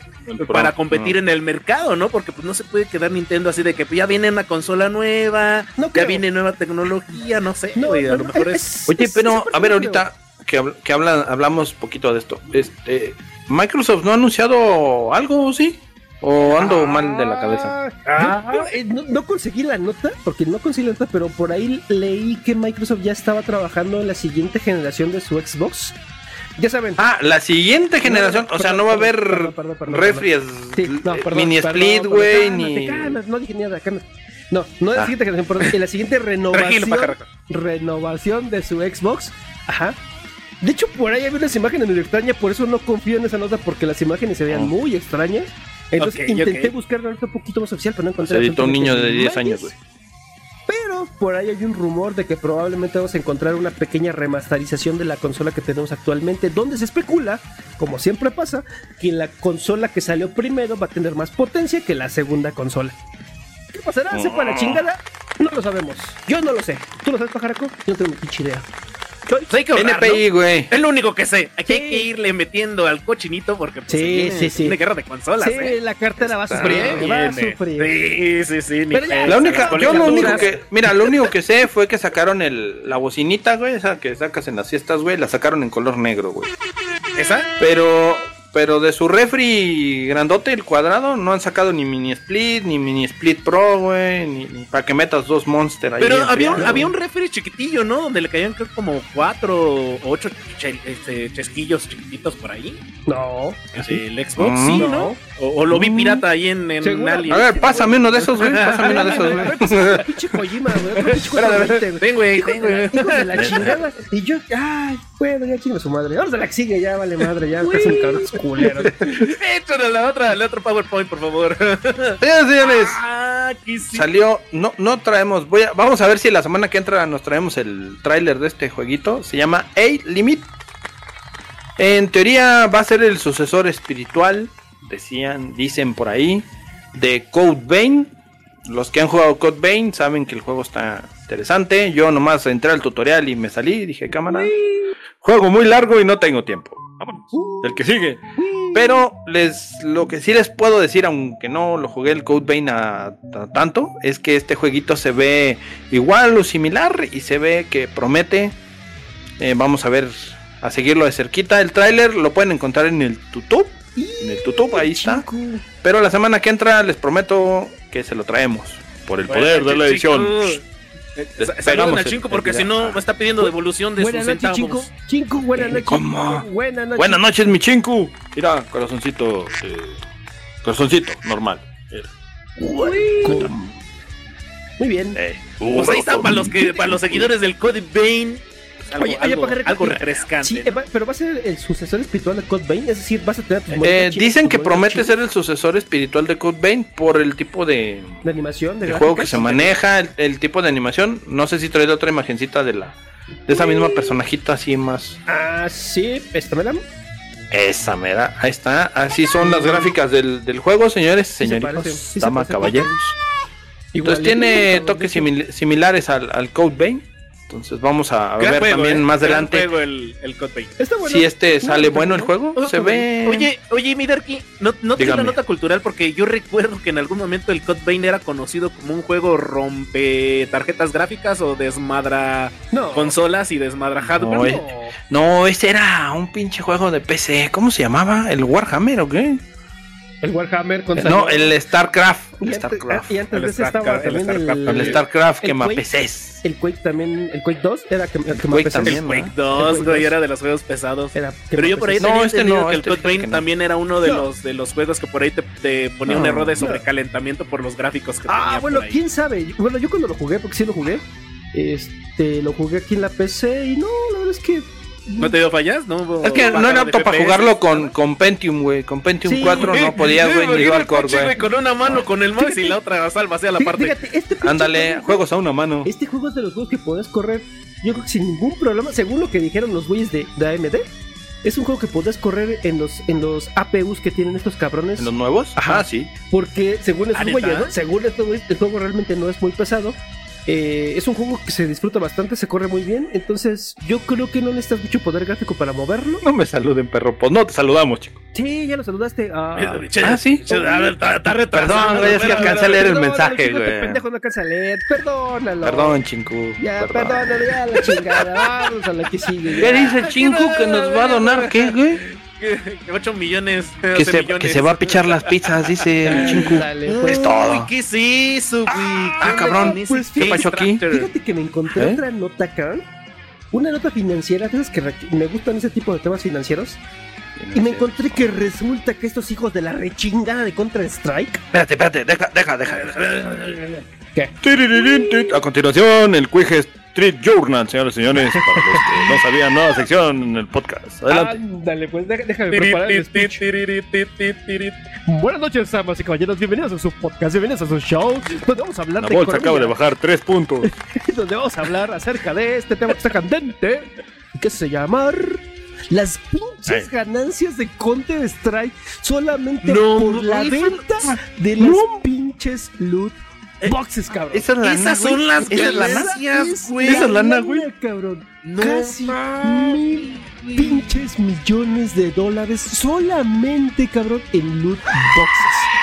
para competir en el mercado, ¿no? Porque pues no se puede quedar Nintendo así de que pues, ya viene una consola nueva, No ya viene nueva tecnología, no sé, No, güey, a lo mejor es... es- Oye, pero es a ver, ahorita que, que hablan, hablamos poquito de esto. Este, Microsoft no ha anunciado algo, ¿sí? ¿O ando mal de la cabeza? Ah, yo, eh, no, no conseguí la nota, porque no conseguí la nota, pero por ahí leí que Microsoft ya estaba trabajando en la siguiente generación de su Xbox. Ya saben. Ah, la siguiente generación, o sea, no va a haber refries, Sí, no, perdón, mini split, güey, ni... no dije nada, cálmate. No, no es la Ah. siguiente generación, perdón, en la siguiente renovación, renovación de su Xbox. Ajá. De hecho, por ahí había unas imágenes medio extrañas, por eso no confío en esa nota, porque las imágenes se veían Oh. muy extrañas. Entonces intenté ok. buscar algo un poquito más oficial, pero no Se encontré. editó un niño de absolutamente 10 años, güey. Pero por ahí hay un rumor de que probablemente vamos a encontrar una pequeña remasterización de la consola que tenemos actualmente, donde se especula, como siempre pasa, que la consola que salió primero va a tener más potencia que la segunda consola. ¿Qué pasará? ¿Se para la chingada? No lo sabemos. Yo no lo sé. ¿Tú lo sabes, pajaraco? Yo no tengo ni pinche idea. Pues NPI, güey. Es lo único que sé. Aquí hay que irle metiendo al cochinito porque pues, Sí, viene, sí, sí. viene guerra de consolas, sí, ¿eh? la cartera va a sufrir. Va a bien, sufrir. Sí, sí, sí. Pero ya- La única, yo lo único que, mira, lo único que sé fue que sacaron el, la bocinita, güey, esa que sacas en las fiestas, güey, la sacaron en color negro, güey. ¿Esa? Pero, pero de su refri grandote, el cuadrado, no han sacado ni mini split, ni mini split pro, güey, ni, ni para que metas dos monster ahí. Pero había un, frío, había un refri chiquitillo, ¿no? Donde le caían creo como cuatro o ocho este, chesquillos chiquititos por ahí. No. El Xbox, Mm. sí, No. ¿no? O, o lo vi Mm. pirata ahí en, en. Alien. A ver, pásame uno de esos, güey, pásame uno de esos, güey. Pinche Kojima, güey. 20, güey. Ten, güey, Hijos ten, de, la, chingada. Y yo, ay, bueno, ya chinga su madre. Ahora se la que sigue, ya vale madre, ya casi un cabrón culero. Échale la otra, la otra PowerPoint, por favor. Señores, señores, Ah, sí. salió, no, no traemos, voy a, vamos a ver si la semana que entra nos traemos el tráiler de este jueguito, se llama A Limit. En teoría va a ser el sucesor espiritual, decían, dicen por ahí, de Code Vein. Los que han jugado Code Vein saben que el juego está interesante. Yo nomás entré al tutorial y me salí, dije, cámara, juego muy largo y no tengo tiempo. Vámonos, el que sigue. Pero les, lo que sí les puedo decir, aunque no lo jugué el Code Vein a, a tanto, es que este jueguito se ve igual o similar y se ve que promete. Eh, vamos a ver, a seguirlo de cerquita. El tráiler lo pueden encontrar en el YouTube. En el YouTube, ahí está. Pero la semana que entra les prometo que se lo traemos. Por el poder de la edición. Eh, Saluden al chinco porque si no me está pidiendo devolución de Buenas sus noches, centavos. Chinco. Chinco, buenas noches. ¿Cómo? Buenas noches. Buenas noches, mi chinku. Mira, corazoncito. eh, corazoncito, normal. Muy bien. Eh, Pues ahí está para los que para los seguidores del Code Vein. Algo, Oye, algo, algo refrescante. Sí, pero va a ser el sucesor espiritual de Code Vein, es decir, vas a tener tus Eh, dicen tus que promete ser el sucesor espiritual de Code Vein por el tipo de, de animación, de, de juego que se maneja, el, el tipo de animación. No sé si trae otra imagencita de la de esa misma personajita así más. Ah, sí, esta me la. Esa mera, ahí está. Así son las gráficas del, del juego, señores, se señoritos, sí se damas, caballeros. Entonces tiene toques simil- similares al, al Code Vein. Entonces vamos a Gran ver juego, también ¿eh? más adelante juego el, el Code Vein. Está bueno. si este No, sale bueno el juego. Se ve. Oye, oye, mi Darky, no, no la Dígame. nota cultural porque yo recuerdo que en algún momento el Vein era conocido como un juego rompe tarjetas gráficas o desmadra No. consolas y desmadra hardware. Oye. No, ese era un pinche juego de PC. ¿Cómo se llamaba? ¿El Warhammer o qué? El Warhammer con No, el StarCraft. El StarCraft. y antes El de ese estaba Starcraft, el también el, Starcraft El StarCraft el Quake. El Quake también, el Quake 2 era que, que Quake también. el Quake ¿verdad? 2, El Quake güey, 2. era de los juegos pesados. Era Pero yo por ahí No, este no, que el este Code fíjate Vein que no. también era uno de los de los juegos que por ahí te, ponía un error de sobrecalentamiento por los gráficos que Ah, tenía bueno, por ahí. quién sabe. Bueno, yo cuando lo jugué, porque sí lo jugué, este, lo jugué aquí en la PC y no, la verdad es que. ¿No te dio fallas? No, hubo Es que no era apto para jugarlo con, con Pentium, güey. Con Pentium Sí, 4 Eh, no podías, güey, ni el core, güey. Con una mano con el mouse y la otra salva hacia la parte. Fíjate, este Ándale, juego- juegos a una mano. Este juego es de los juegos que podés correr, yo creo que sin ningún problema, según lo que dijeron los güeyes de, de AMD. Es un juego que podés correr en los, en los APUs que tienen estos cabrones. ¿En los nuevos? Ajá. Ah, sí. Porque según ¿Ah, estos neta? güeyes, ¿no? según estos güeyes, el juego realmente no es muy pesado. Eh, es un juego que se disfruta bastante, se corre muy bien. Entonces, yo creo que no necesitas mucho poder gráfico para moverlo. No me saluden, perro. Pues no, te saludamos, chico. Sí, ya lo saludaste. Ah, Che, Ah, sí. che, A ver, está está retrasado. Perdón, güey, es que alcancé a leer el mensaje, güey. pendejo no alcanza a leer. Perdónalo. Perdón, chinku. Ya, Perdón. perdónalo, ya la chingada. Vamos a la que sigue. ¿Qué ya. dice el chinku que nos va a donar? ¿Qué, güey? 8 millones. Que 12 se, millones. que se va a pichar las pizzas, dice el chinku. Uy, pues. Es todo. ¿Qué es eso, güey? ah, ¿Qué cabrón. Pues, ¿qué pasó aquí? Fíjate que me encontré ¿Eh? otra nota acá. Una nota financiera, esas que me gustan ese tipo de temas financieros. Y me encontré que resulta que estos hijos de la rechingada de Counter Strike. Espérate, espérate, deja, deja, deja. ¿Qué? Tiriririntit. A continuación, el Quije Street Journal, señores y señores, para los que no sabían, nueva sección en el podcast. Adelante. Ándale, pues déjame preparar el speech. Buenas noches, damas y caballeros. Bienvenidos a su podcast, bienvenidos a su show. Donde vamos a hablar La de bolsa economía, acaba de bajar tres puntos. donde vamos a hablar acerca de este tema que está candente que se llama las pinches Ay. ganancias de Counter Strike solamente No, por la venta de las pinches loot boxes, cabrón. Esa es lana, Esas son las Esa es lana. ganancias, güey. Esa es lana, güey. cabrón. No Casi mil pinches millones de dólares solamente, cabrón, en loot boxes.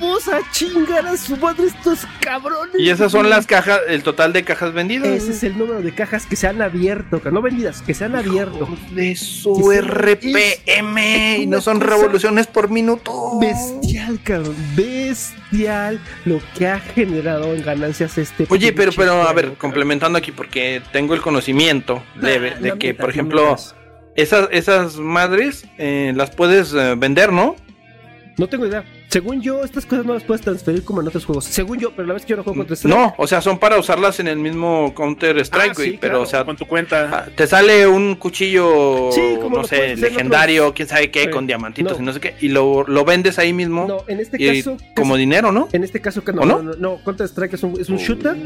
Vamos a chingar a su madre estos cabrones. Y esas son las cajas, el total de cajas vendidas. Ese es el número de cajas que se han abierto, que no vendidas, que se han abierto. de su RPM y no son revoluciones por minuto. Bestial, cabrón, bestial lo que ha generado en ganancias este. Oye, pero, pero, a ver, cabrón. complementando aquí, porque tengo el conocimiento leve Ah, de no que, por ejemplo, esas, esas madres eh, las puedes eh, vender, ¿no? No tengo idea. Según yo, estas cosas no las puedes transferir como en otros juegos. Según yo, pero la vez que yo no juego contra Strike. No, o sea, son para usarlas en el mismo Counter Strike, Ah, sí, pero, claro. o sea, Con tu cuenta. ah, te sale un cuchillo, Sí, como no sé, legendario, quién sabe qué, Sí. con diamantitos No. y no sé qué, y lo, lo vendes ahí mismo, No, en este y caso. como dinero, ¿no? En este caso que no, ¿O no, no? no, no, Counter Strike es un, es un shooter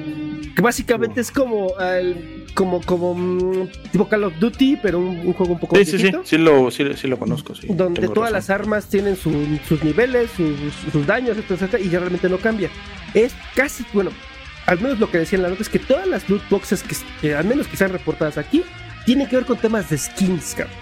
que básicamente es como el- como como mm, tipo Call of Duty, pero un, un juego un poco Sí, más sí, sí, sí lo, sí, sí lo conozco, sí. donde todas razón. las armas tienen su- sus niveles, sus, sus daños, etcétera, y ya realmente no cambia. Es casi, bueno, al menos lo que decía en la nota es que todas las loot boxes que, que al menos que sean reportadas aquí tienen que ver con temas de skins, cabrón.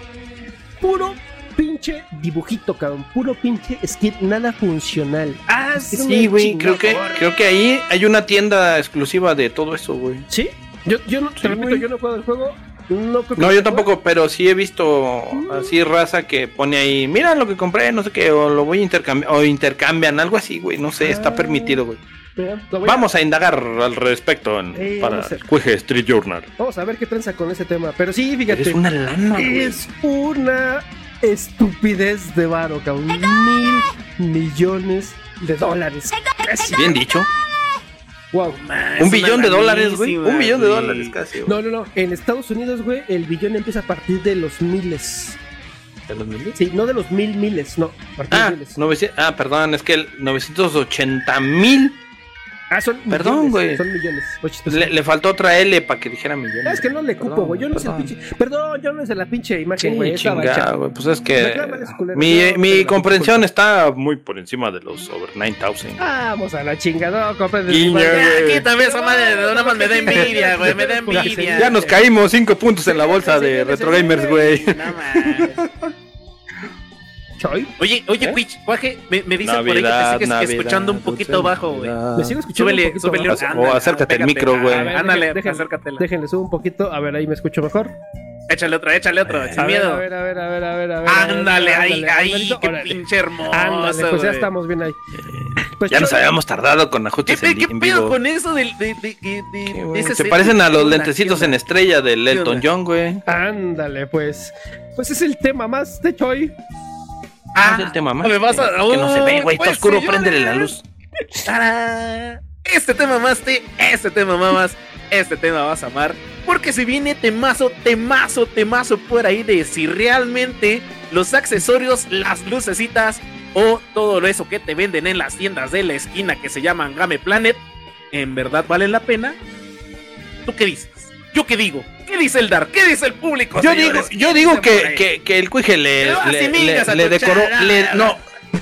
Puro pinche dibujito, cabrón. Puro pinche skin, nada funcional. Ah, Sí, güey, creo que, creo que ahí hay una tienda exclusiva de todo eso, güey. ¿Sí? Yo, yo no, te Sí, repito, güey. yo no juego el juego. No, creo que No, yo tampoco, pero sí he visto así raza que pone ahí, mira lo que compré, no sé qué, o lo voy a intercambiar, o intercambian, algo así, güey, no sé, está Ah. permitido, güey. Mira, a- Vamos a indagar al respecto en- Eh, para. Cuije Street Journal. Vamos a ver qué tranza con ese tema. Pero sí, fíjate. Es una lana, güey. Es una estupidez de varo, cabrón. Mil millones de dólares. Casi. Bien dicho. Wow. Un billón de dólares, güey. Un billón de dólares casi. No, no, no. En Estados Unidos, güey, el billón empieza a partir de los miles. ¿De los miles? Sí, no de los mil miles, no. A partir Ah, de miles. 900 ah, perdón, es que el 980 mil. Ah, son Perdón, güey. Son millones. Le, le faltó otra L para que dijera millones. Es que no le cupo, Perdón, güey. Yo no hice el pinche. Perdón, yo no hice la pinche Sí, imagen, güey. güey. Pues es que mi, No, mi comprensión está muy por encima de los over 9000. Vamos a la chingada, no, compren. Ya, quítame esa madre, nada más me da envidia, güey, me da envidia. Ya nos caímos 5 puntos en la bolsa de Retro Gamers, güey. No mames. Choy. Oye, oye, ¿Eh? Quich, Guaje, me, me dicen por ahí que te sigues Navidad, escuchando un poquito dulce bajo, güey. Me sigo escuchando. Súbele, un poquito súbele. O acércate al pégate. micro, güey. Ándale, Dejen- acércatela. Déjenle subo un poquito. A ver, ahí me escucho mejor. Échale otro, échale otro, sin ver, miedo. a ver, a ver, a ver, a ver, a ver. Ándale, ahí, ándale, ahí, ándale, qué órale. pinche hermoso. Ándale, pues ya estamos bien ahí. Pues Ya nos habíamos tardado con ¿Qué, ajustes pe- en, qué en pedo vivo. con eso del, de, de, de, de- Sí, de güey. ese Se parecen a ¿Qué los lentecitos ¿Qué en estrella del ¿Qué Elton? John, güey. Ándale, pues. Pues es el tema más de Choy. Ah, es el tema más. me vas a- que no se ve, güey. Está Pues, oscuro, señores. préndele la luz. ¡Tarán! Este tema mamaste, este tema mamas, este tema vas a amar. Porque si viene temazo, temazo, temazo por ahí de si realmente los accesorios, las lucecitas o todo eso que te venden en las tiendas de la esquina que se llaman Game Planet, en verdad valen la pena. ¿Tú qué dices? ¿Yo qué digo? ¿Qué dice el Dark? ¿Qué dice el público? Yo digo, yo ¿Qué digo que, que, que el cuije le, le, así le- le decoró, no,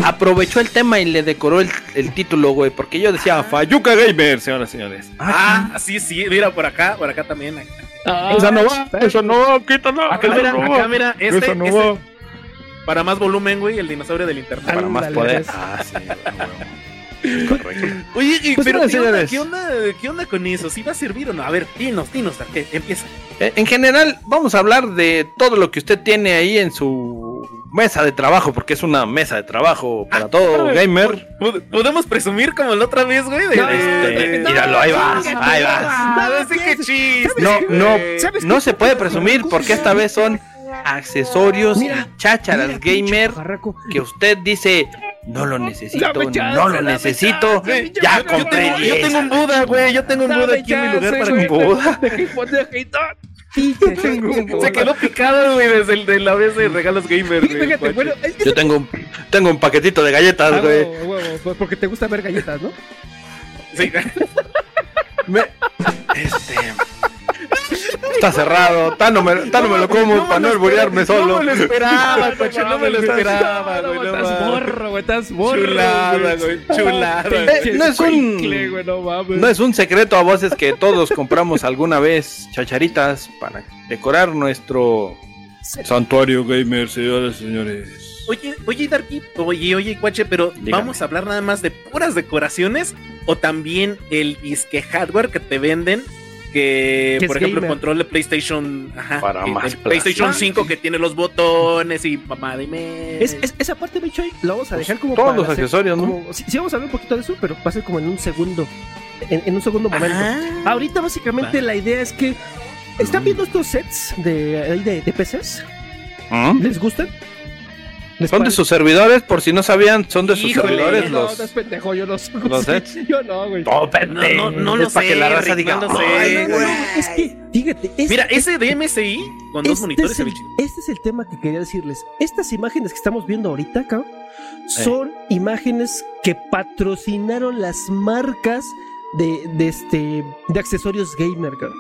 aprovechó el tema y le decoró el, el título, güey, porque yo decía Fayuca Gamer, señoras y señores. Ah, sí, sí, mira por acá, por acá también. esa no va, esa no va, quítala. Acá mira, no acá mira, este, esa no este, va. para más volumen, güey, el dinosaurio del internet. Para más poder. Ah, sí, güey. Oye, y- Pues pero ¿qué onda. ¿qué, onda, ¿qué onda con eso? ¿Sí va a servir o no? A ver, dinos, dinos, ¿qué? Empieza. Eh, En general, vamos a hablar de todo lo que usted tiene ahí en su mesa de trabajo, porque es una mesa de trabajo para todo Ah, gamer. ¿pod- ¿Podemos presumir como la otra vez, güey? De, No, Este, míralo, ahí vas, ahí vas. Sí, qué chiste. No, no, güey. ¿Sabes no se puede presumir porque esta vez son accesorios Mira, chácharas Mira, gamer que usted dice no lo necesito, no lo necesito, ya yo, yo compré tengo, yo 10. tengo un Buda, güey. Yo tengo un Buda aquí en mi lugar para que Buda. Se quedó picado, güey, desde el de la vez de regalos gamer, güey. Fíjate, bueno, es que Yo tengo un, tengo un paquetito de galletas, Ah, güey. huevo, huevo, porque te gusta ver galletas, ¿no? Sí. Me- Este. Está cerrado, tan no me, tan no me lo como para no alburearme solo. No me lo esperaba, coche, no me lo esperaba, güey. no Estás morro, güey, estás morro. Chulada, güey, chulada. Eh, no es un- no mames. No es un secreto a voces que todos compramos alguna vez chacharitas para decorar nuestro santuario gamer, señoras y señores. Oye, oye, Darky, oye, oye, Cuache, pero Dígame. ¿vamos a hablar nada más de puras decoraciones o también el disque hardware que te venden? Que, Que por ejemplo, gamer. control de PlayStation, ajá, Para el- más el PlayStation plasma. 5 que tiene los botones y mamá de. Es, es- esa parte, Bicho, la vamos a dejar como Todos para los hacer- accesorios, ¿no? como- sí, sí vamos a hablar un poquito de eso, pero va a ser como en un segundo. En, en un segundo momento. Ah. Ahorita, básicamente, Va. la idea es que. ¿Están viendo estos sets de, de, de PCs? ¿Mm? ¿Les gustan? ¿Les Son de sus servidores, por si no sabían, son de sus Híjole, servidores no, los. no es pendejo, yo no sé. los sets. Yo no, güey. No, No, no, no lo para sé, que la raza Rick, diga, no sé, "Ay, No, no, güey". no, es que, fíjate. es- Mira, ese de MSI con dos este monitores es, el, este es el tema que quería decirles. Estas imágenes que estamos viendo ahorita, cabrón, son imágenes que patrocinaron las marcas de, de este de accesorios gamer, cabrón.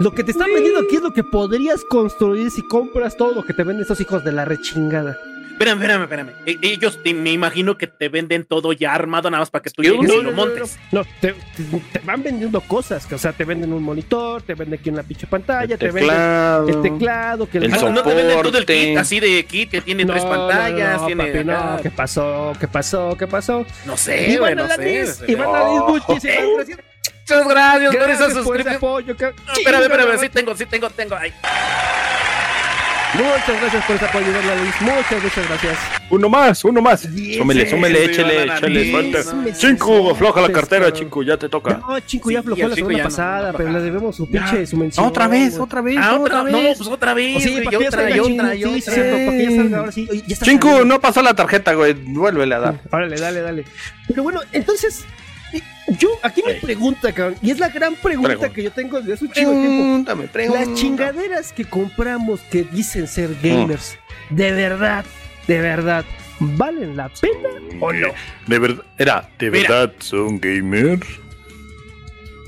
Lo que te están vendiendo aquí es lo que podrías construir si compras todo lo que te venden estos hijos de la rechingada. Espérame, espérame, espérame. E- Ellos te- me imagino que te venden todo ya armado nada más para que tú llegues no, y lo no, montes. No, te, te- te van vendiendo cosas, que, o sea, te venden un monitor, te venden aquí una pinche pantalla, El te venden teclado. el teclado, que El Ah, no, no te venden todo el kit así de kit que tiene tres pantallas, no, no, tiene. papi, no, ¿qué pasó? ¿Qué pasó? ¿Qué pasó? no sé, güey, Iván no sé. Iván. Alanis, muchísimas gracias. Muchas gracias, por esa Gracias por ese suscripción. apoyo. No, espérame, espérame, sí tengo, sí tengo, tengo. Ay. Muchas gracias por ese apoyo, Alanis. Muchas, muchas gracias. Uno más, uno más. Súmele, súmele, échele, échele, Cinco, afloja la cartera, chico, ya te toca. No, Chico, Sí, ya aflojó la semana pasada, no, pero le debemos su pinche su mención. Otra vez, güey. otra vez, Ah, otra otra, no, vez. pues otra vez. O sí, para que otra, y otra, y otra. cierto, para que ya salga ahora sí. Oye, ya está Cinco, saliendo. no pasó la tarjeta, güey. Vuélvele a dar. Órale, dale, dale. Pero bueno, entonces, yo, aquí me pregunta, cabrón, y es la gran pregunta Pregunta. que yo tengo desde hace un chingo de tiempo. Pregúntame, pregúntame. Las chingaderas que compramos que dicen ser gamers, de verdad, de verdad, ¿valen la pena o no? De verdad, era, ¿de Mira. verdad son gamers?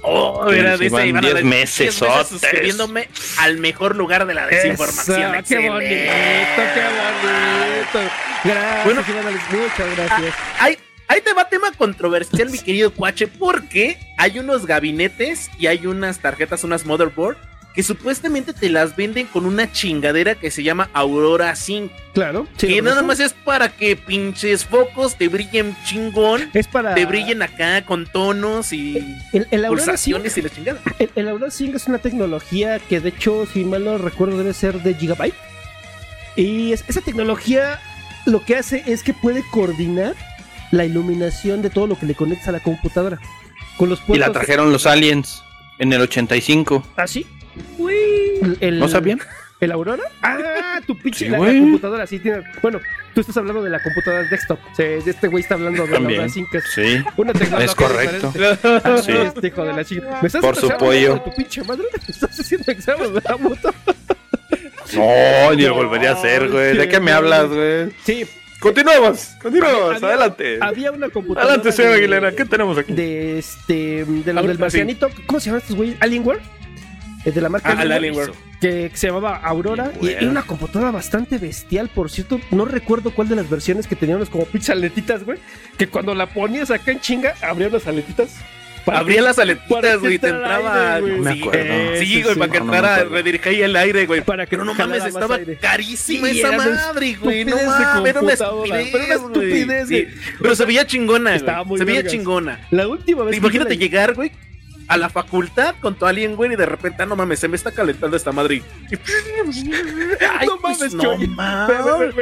Oh, van Iván diez Alanis, meses, suscribiéndome al mejor lugar de la desinformación. Eso, qué bonito, qué bonito. Gracias, Bueno. Iván muchas gracias. Hay, ahí te va tema controversial, mi querido Cuache, porque hay unos gabinetes y hay unas tarjetas, unas motherboard, que supuestamente te las venden con una chingadera que se llama Aurora 5. Claro, sí, que nada más es para que pinches focos te brillen chingón, es para te brillen acá con tonos y el, el Aurora Sync, pulsaciones y la chingada. el, el Aurora Sync es una tecnología que de hecho, si mal no recuerdo, debe ser de Gigabyte. Y es- esa tecnología lo que hace es que puede coordinar la iluminación de todo lo que le conectas a la computadora. Con los Y puertos la trajeron los aliens en el 85. ¿Ah, sí? El, ¿No sabían? ¿El Aurora? Ah, tu pinche Sí, la, la computadora, sí tiene. Bueno, tú estás hablando de la computadora desktop. Sí, este güey está hablando de la También. Aurora 5. que es Sí. Una tecnología Es correcto. Ah, Sí. Este hijo de la chica. ¿Me estás Por su pollo. de tu pinche madre? ¿Estás haciendo examen de la moto? No, ni lo volvería a hacer, güey. ¿De qué me hablas, güey? Sí, Continuamos, continuamos, Había- adelante. había una computadora. Adelante, señor Aguilera, ¿qué tenemos aquí? De este. De Ah, del sí. marcianito. ¿Cómo se llaman estos güeyes? Alienware. Eh, De la marca Ah, Alienware. Que se llamaba Aurora y era una computadora bastante bestial, por cierto, no recuerdo cuál de las versiones que tenían unas como pinches aletitas, güey, que cuando la ponías acá en chinga, abrían las aletitas. Abría las aletitas, güey, te entraba. aire, güey. No me sí, acuerdo. eh, Sí, Sí, güey, sí, para que no, no me entrara, acuerdo. redirigía el aire, güey. Para que Pero no mames, estaba aire. carísima Sí, esa era madre, güey. No mames, era una estupidez. pero una estupidez, güey. Pero se veía chingona, güey. Se veía chingona. La última vez Imagínate llegar, güey. A la facultad con tu Alienware y de repente, ah, no mames, se me está calentando esta madre. y- Ay, No pues, mames, no Choy. mames.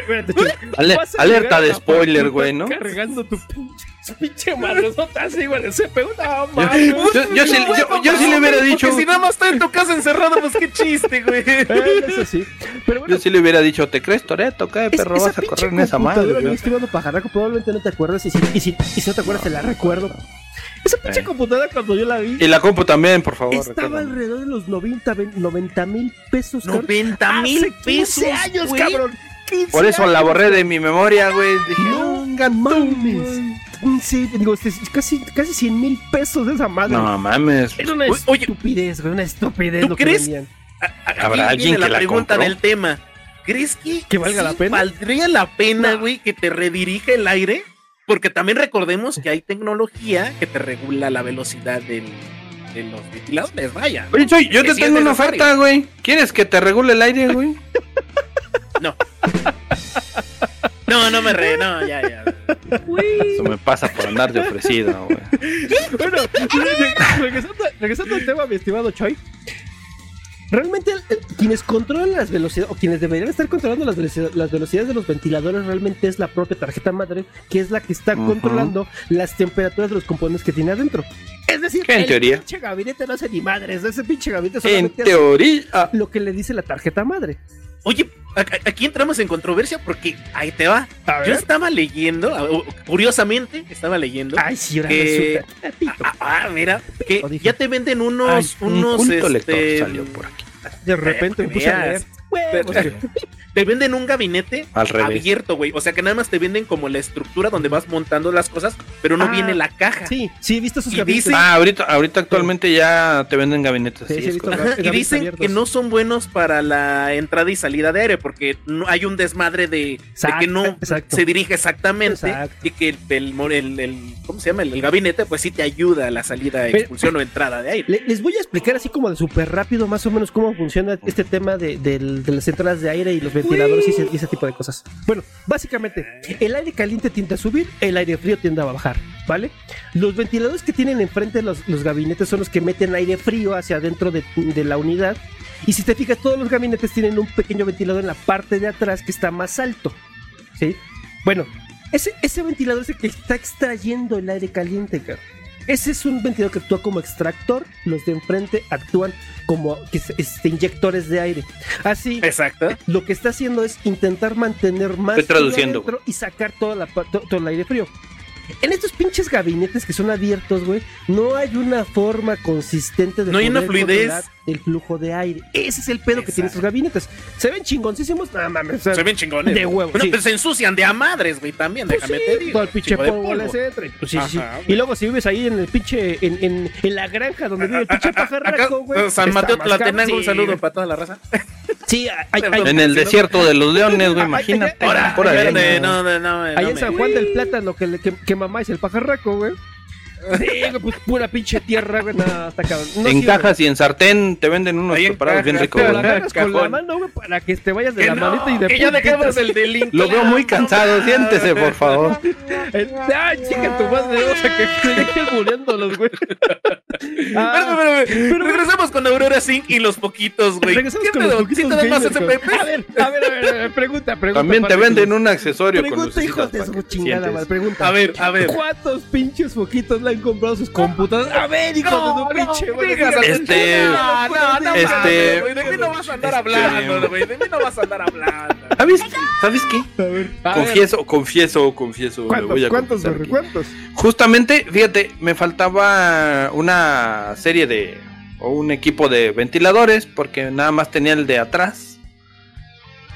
Ale- alerta de spoiler, güey, ¿no? Cargando tu pinche, su pinche madresota así, güey. Se pegó una mames. Yo, yo sí, yo- yo sí le hubiera dicho. Si nada más está en tu casa encerrado, pues qué chiste, güey. Eh, Eso sí. Pero bueno, Yo sí le hubiera dicho, ¿te crees Toreto? ¿Qué es- perro vas a correr en esa madre? mi güey? estimado pajarraco, probablemente no te acuerdas. Y si, y si, y si no te acuerdas, te la recuerdo. Esa pinche Eh. computadora, cuando yo la vi, Y la compu también, por favor. estaba recuérdame. alrededor de los 90 mil pesos, cabrón. 90 Hace mil 15 pesos, años, cabrón. 15 Por eso la borré de mi memoria, güey. Dije, No "Venga tú, mames. güey". Sí, digo, este, casi, casi 100 mil pesos de esa madre. No mames. Era una Oye, estupidez, güey, una estupidez ¿Tú lo que crees? vendían. A- a- aquí ¿Habrá alguien que la pregunta compró? del tema. ¿Crees que, ¿Que valga la pena? valdría la pena, No. güey, que te redirija el aire? Porque también recordemos que hay tecnología que te regula la velocidad del, de los ventiladores, vaya. ¿no? Oye, Choy, yo te tengo una oferta, güey. ¿Quieres que te regule el aire, güey? No. No, no me re, no, ya, ya. Eso me pasa por andar de ofrecido, güey. Bueno, reg- regresando, regresando al tema, mi estimado Choi. Realmente el- el- quienes controlan las velocidades, o quienes deberían estar controlando las, las velocidades de los ventiladores, realmente es la propia tarjeta madre, que es la que está controlando las temperaturas de los componentes que tiene adentro. Es decir, En el teoría. pinche gabinete no hace ni madres, ese pinche gabinete En solamente hace teoría. lo que le dice la tarjeta madre. Oye, aquí entramos en controversia porque ahí te va. Yo estaba leyendo, curiosamente, estaba leyendo. Ay, sí, ahora que-. Ah, ah, mira, que ya te venden unos, Ay, un unos, lector este, salió por aquí. De repente me puse a leer. Huevos, te venden un gabinete Al revés. abierto, güey. O sea que nada más te venden como la estructura donde vas montando las cosas, pero no Ah, viene la caja. Sí, sí, he visto esos Y gabinetes. Ah, ahorita, ahorita actualmente ya te venden gabinetes Sí, sí, es. Ajá, y dicen abiertos. que no son buenos para la entrada y salida de aire porque no, hay un desmadre de, que no exacto. se dirige exactamente Exacto. y que el, el, el- el- ¿cómo se llama? El, el gabinete pues sí te ayuda a la salida, Pero- expulsión o entrada de aire. Le- les voy a explicar así como de súper rápido más o menos cómo funciona este tema de, del- de las entradas de aire y los ventiladores y ese, y ese tipo de cosas. Bueno, básicamente, el aire caliente tiende a subir, el aire frío tiende a bajar, ¿vale? Los ventiladores que tienen enfrente los, los gabinetes son los que meten aire frío hacia adentro de, de la unidad. Y si te fijas, todos los gabinetes tienen un pequeño ventilador en la parte de atrás que está más alto, ¿sí? Bueno, ese, ese ventilador es el que está extrayendo el aire caliente, cabrón. Ese es un ventilador que actúa como extractor, los de enfrente actúan como que es- este, inyectores de aire. Así, Exacto. lo que está haciendo es intentar mantener más Estoy frío traduciendo, adentro y sacar toda la, pa- to- todo el aire frío. En estos pinches gabinetes que son abiertos, güey, no hay una forma consistente de No hay una fluidez. controlar el flujo de aire. Ese es el pedo que tienen estos gabinetes. Se ven chingoncísimos, nada mames. o sea, Se ven chingones. de huevo, Bueno, sí. pues se ensucian de a madres, güey, también, pues déjame sí, te digo. todo el pinche polvo polvo. Pues sí. Ajá. Y luego si vives ahí en el pinche, en, en, en la granja donde vive el pinche pajarraco, güey. San está Mateo. Tlatenango, un saludo para toda la raza. Sí, hay, hay-. En el desierto de los leones, güey, imagínate. Ahora, ahí. en San Juan del Plátano que, le- que, que mamá es el pajarraco, güey. Sí, pues pura pinche tierra, güey. Nada, está cabrón. No en sirve. cajas y en sartén te venden unos preparados bien ricos, Pero la con la mano, güey, para que te vayas de Que la no, manita y de que ya dejamos el delincuente. Lo veo muy cansado, siéntese, por favor. Ay, chica, tu madre, o sea, que estoy aquí muriéndolos, güey. Ah, Espérame, espérame. Regresamos con Aurora Sync y los poquitos, güey. regresamos ¿Qué con te los poquitos ¿Sí te más. SPP? A ver, a ver, a ver, a ver, pregunta, pregunta. También te venden un accesorio con Pregunta, hijos de su chingada, pregunta. A ver, a ver. ¿Cuántos pinches foquitos le han comprado sus computadoras? A ver, hijos de su pinche digan- Este- No, no, no, este- güey, de mí no vas a andar este- hablando, güey. De mí no vas a andar hablando. ¿Sabes, ¿Sabes qué? A ver, Confieso, confieso, confieso. le voy a ¿Cuántos, cuántos, güey? Justamente, fíjate, me faltaba una serie de. o un equipo de ventiladores, porque nada más tenía el de atrás.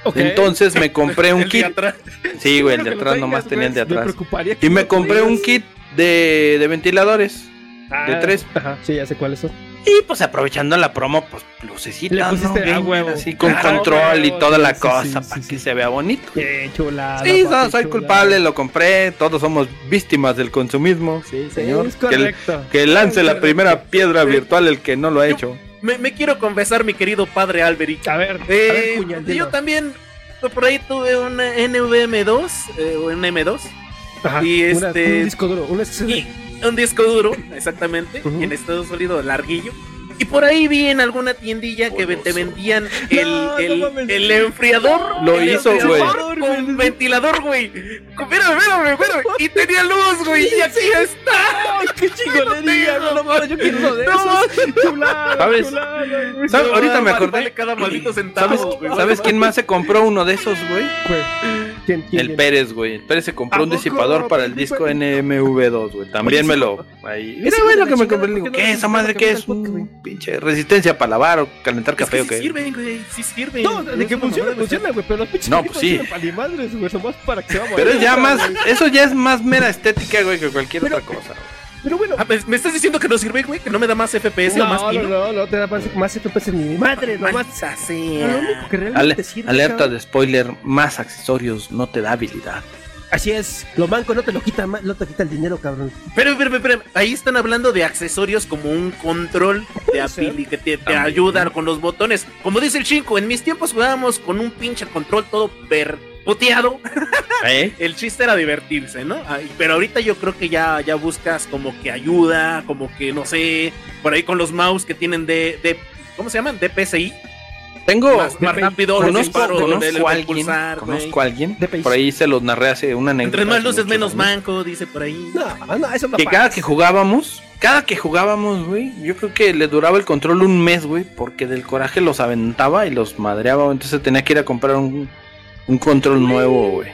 Ok. Entonces me compré un El de kit. atrás. Sí, güey, el de atrás nomás tenía el de güey, me atrás. que Y me compré un kit de, de ventiladores. Ah, de tres. Ajá, sí, ya sé cuáles son. Y pues aprovechando la promo, pues pusiste ¿no? Bien, huevo. así con Claro, control y toda la sí, cosa sí, para sí, que sí. se vea bonito. Qué chulada. Sí, no, soy chulada. culpable, lo compré, todos somos víctimas del consumismo. Sí, Sí, señor. es que, el- correcto. que lance la primera piedra virtual el que no lo ha hecho. Me, me quiero confesar, mi querido padre Alberic. A ver, Eh, a ver, yo también por ahí tuve una NVM2 eh, o un M2 Ajá, y una- este- un disco duro, un SSD. y, un disco duro, exactamente, Ujú. en estado sólido larguillo. Y por ahí vi en alguna tiendilla que te vendían el, No, no el, mames. el enfriador. Lo el hizo, güey. Con ventilador, güey. Espérame, espérame, espérame. Y tenía luz, güey. Y aquí está. ¡Ay, qué chingonería! No, no, mames, yo quiero uno de No, esos. Chulada, ¿Sabes? chulada. ¿Sabes? No, Ahorita me acordé. vale cada maldito centavo, ¿Sabes. ¿sabes quién más se compró uno de esos, güey? Güey, ¿Quién, quién, El quién? Pérez, güey. El Pérez se compró ¿A un disipador para el disco NMV2, güey. También me lo. Ahí. Mira, güey, lo que me compré. digo, ¿por qué ¿Esa madre qué es? pinche resistencia para lavar o calentar café o sí qué. sirven, güey. Sí sirven. No, de que funciona, mamada, funciona, güey, pero los pinches No, pues sí. Pero es ya más. Eso ya es más mera estética, güey, que cualquier otra cosa. güey. Pero bueno, Ah, ¿me- ¿Me estás diciendo que no sirve, güey? ¿Que no me da más FPS o más no, no, no, no, te da más, más FPS ni madre, Lo único que realmente Ale- te sirve. alerta cabrón. de spoiler: más accesorios no te da habilidad. Así es, lo manco no te lo quita, no te quita el dinero, cabrón. Pero, pero, pero, ahí están hablando de accesorios como un control de apili que te, te ayudan con los botones. Como dice el chico, en mis tiempos jugábamos con un pinche control todo perpoteado. ¿Eh? El chiste era divertirse, ¿no? Ay, pero ahorita yo creo que ya, ya buscas como que ayuda, como que, no sé, por ahí con los mouse que tienen de, de ¿cómo se llaman? DPSI. Tengo. más, más rápido los Conozco, disparos, conozco alguien, pulsar, conozco a alguien, De por ahí se los narré hace una anécdota. Entre más luces, menos manco, dice por ahí. No, no, eso no Que pasa. cada que jugábamos, cada que jugábamos, güey, yo creo que le duraba el control un mes, güey, porque del coraje los aventaba y los madreaba, entonces tenía que ir a comprar un, un control nuevo, güey.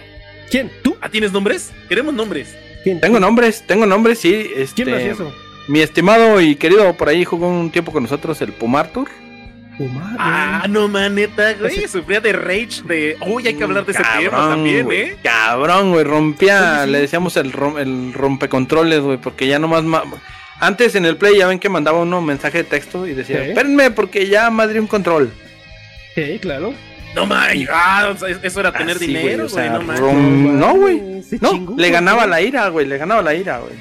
¿Quién? ¿Tú? ¿Ah, tienes nombres? Queremos nombres. ¿Quién? Tengo nombres, tengo nombres, sí, este, ¿Quién hacía eso? mi estimado y querido por ahí jugó un tiempo con nosotros el Pumartur. Umar, Ah, no maneta, güey. Sufría de rage de. Uy, hay que hablar de ese tema también, güey, ¿eh? Cabrón, güey, rompía, sí. le decíamos el, rom- el rompecontroles, güey, porque ya nomás... ma- Antes en el Play ya ven que mandaba uno mensaje de texto y decía, Sí. espérenme porque ya madre un control. Sí, claro. No mames. Ah, o sea, eso era tener Así, dinero, o güey. sea, no mames. rom- No, güey. Se No, chingó, le güey. ganaba la ira, güey, le ganaba la ira, güey.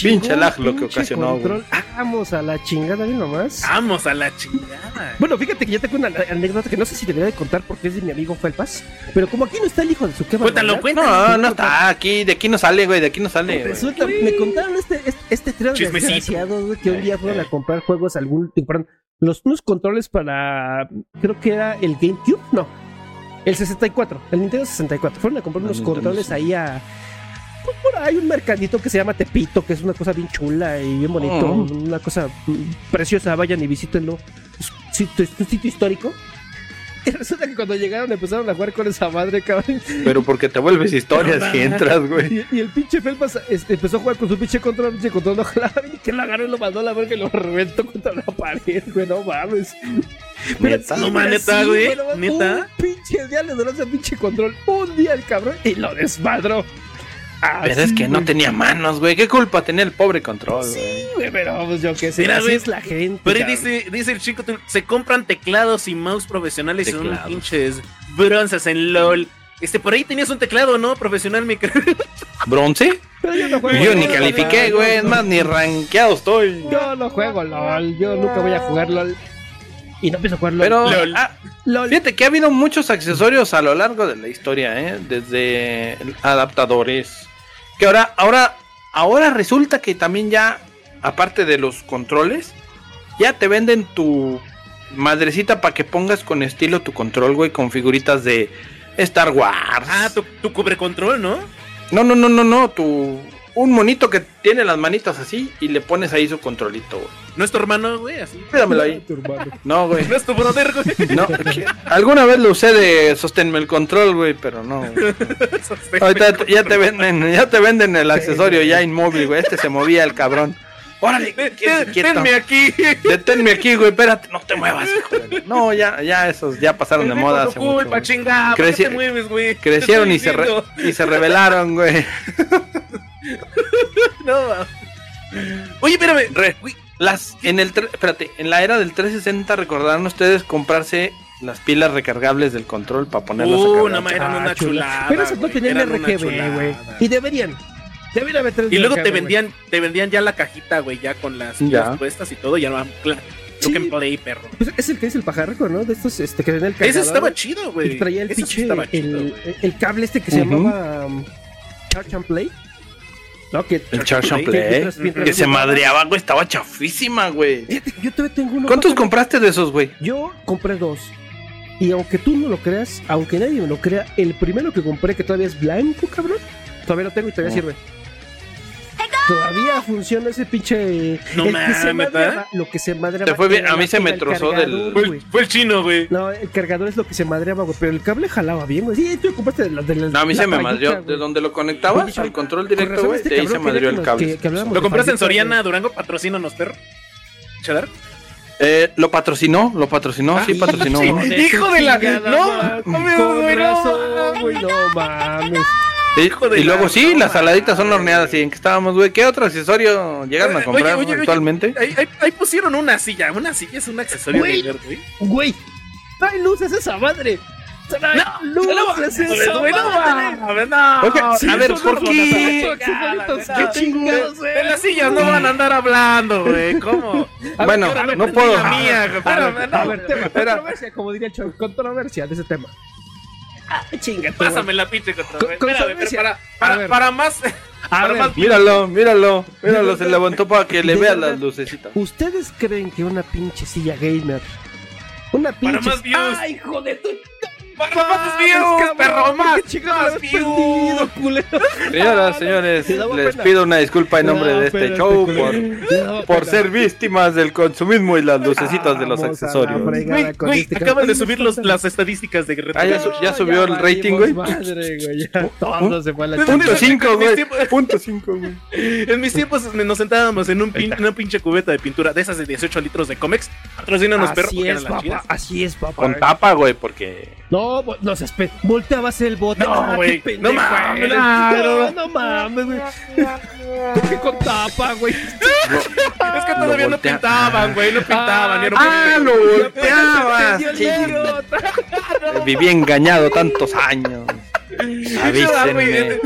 Pinche lag lo que ocasionó, control. Vamos a la chingada, bien nomás. Vamos a la chingada. Bueno, fíjate que ya tengo una anécdota que no sé si debería de contar porque es de mi amigo Felpas. Pero como aquí no está el hijo de su qué Cuéntalo, cuéntalo. No, no está aquí, de aquí no sale, güey, de aquí no sale, güey. Resulta, me contaron este, este, este trío de desgraciados güey, que un día fueron a comprar juegos, algún, compraron los, unos controles para, creo que era el GameCube, no, el 64, el Nintendo 64. Fueron a comprar unos Nintendo controles ahí a, pues por ahí un mercadito que se llama Tepito, que es una cosa bien chula y bien bonito, Oh. una cosa preciosa, vayan y visítenlo. Es un sitio, histórico. Y resulta que cuando llegaron empezaron a jugar con esa madre, cabrón. Pero porque te vuelves historias y entras, güey. Y, y el pinche Felpas este, empezó a jugar con su pinche control, pinche control no que lo agarró y lo mandó a la verga y lo reventó contra la pared, güey, no mames. Neta. No, pero ma, neta, güey, neta. Un pinche día le duró ese pinche control, un día el cabrón, y lo desmadró. Pero es Así, que no tenía manos, güey. ¿Qué culpa tenía el pobre control, Sí, güey? pero pues yo qué sé, Mira, así güey, es la gente. Pero cabrón. dice, dice el chico, se compran teclados y mouse profesionales y son Teclados. pinches bronzas en LOL. Este, por ahí tenías un teclado, ¿no? Profesional, mi creo. ¿Bronce? Pero yo no juego Yo LOL, ni califiqué, güey. no- Es más, ni rankeado estoy. Yo no juego LOL, yo nunca voy a jugar LOL. Y no empiezo a jugar LOL. Pero, LOL. ah, LOL. fíjate que ha habido muchos accesorios a lo largo de la historia, ¿eh? Desde adaptadores. Que ahora, ahora, ahora resulta que también ya, aparte de los controles, ya te venden tu madrecita para que pongas con estilo tu control, güey, con figuritas de Star Wars. Ah, tu, tu cubre control, ¿no? No, no, no, no, no, tu... Un monito que tiene las manitas así y le pones ahí su controlito, güey. ¿No es tu hermano, güey? Así. Ahí. No, güey. ¿No es tu brother, güey? No, alguna vez lo usé de sosténme el control, güey, pero no. güey. Ahorita ya te venden, ya te venden el accesorio ya inmóvil, güey. Este se movía el cabrón. Órale. Tenme aquí. Deténme aquí, güey, espérate, no te muevas, hijo de- No, ya, ya esos ya pasaron de moda hace mucho. culpa, güey. chingada. ¿Por qué Creci- te mueves, güey? Crecieron y se, re- y se revelaron, güey. No. Oye, espérame. Re- Las, en el, tre- espérate, en la era del 360 recordarán ustedes comprarse las pilas recargables del control para ponerlas a Uh, cargar. no eran Ah, una chula. chulada. Pero esas no tenían RGB, güey. Y deberían. Deberían haber tres Y luego RGB, te vendían, te vendían ya la cajita, güey, ya con las Ya. puestas y todo, ya no Sí. and play, perro. Pues es el que es el pajarraco, ¿no? De estos este, que tenía el Ese estaba güey, chido, Y güey. traía el Ese sí pinche, estaba chido, el, güey. el cable este que se Ujú. llamaba um, Charge and Play. No, que El Charge and que- Play. Que se madreaba, güey. Estaba chafísima, güey. Yo todavía tengo uno. ¿Cuántos compraste de esos, güey? Yo compré dos. Y aunque tú no lo creas, aunque nadie me lo crea, el primero que compré, que todavía es blanco, cabrón, todavía lo tengo y todavía Oh. sirve. Todavía funciona ese pinche. No el que se mames. Lo que se madreaba. Te fue bien, a mí se me trozó del- Fue, el- fue el chino, güey. No, el cargador es lo que se madreaba, güey. Pero el cable jalaba bien, güey. Sí, tú compraste de la. De la No, a mí la se me güey. De donde lo conectabas al control Con directo, güey. este De ahí se madrió el cable. que- que habláramos ¿Lo compraste en Soriana, Durango? Patrocínanos, perro. ¿Cheddar? Eh, lo patrocinó, lo patrocinó, sí patrocinó. sí. güey. Hijo de la- chingada no, madre. mames, Con güey, no razón, güey, no mames. Sí, Hijo de y la- luego sí, no, las saladitas son horneadas. ¿Y en qué estábamos, güey? ¿Qué otro accesorio llegaron a Oye, comprar oye, oye, actualmente? Ahí, ahí- ahí pusieron una silla. Una silla es un accesorio Güey. de güey. Güey, trae luces esa madre. Trae luces esa no, madre. a ver, no. Sí, a ver, ¿por qué? Qué chingados, De las sillas no van a andar hablando, güey. ¿Cómo? A Bueno, ver, no puedo. Mía. A ver, no. a ver, tema, controversia, como diría el chavo, controversia de ese tema. Ah, chinga, Pásame la pinche para, para, para más. A para ver, más- Míralo, míralo, míralo, se levantó para que le vean las lucecitas. ¿Ustedes creen que una pinche silla gamer, una pinche... más views. ¡Ay, hijo de tu... Para más views, perro, más, más views. Señoras, señores, les pena. pido una disculpa en nombre No, de este show por, por ser víctimas del consumismo y las lucecitas de los accesorios. Güey, este acaban de subir los, las estadísticas de Ah, ya ya subió el rating, güey. Madre, güey, ya todo se fue a la Punto Punto chingada. cinco. 5, güey. Punto 5, güey. En mis tiempos nos sentábamos en un pin- una pinche cubeta de pintura de esas de 18 litros de Comex. Patrocínanos, perro, Así es, eran las papá, chidas. así es, papá. Con tapa, güey, porque. No, no se espera. Volteabas el bote. No, Ah, güey. pendejo No mames, no, No, no. no mames, güey. ¿Por qué con tapa, güey? Es que todavía no voltea- pintaban, güey, no pintaban. Ah, era un ¡Ah, pinche- lo volteabas! Viví engañado tantos años. Avísenme.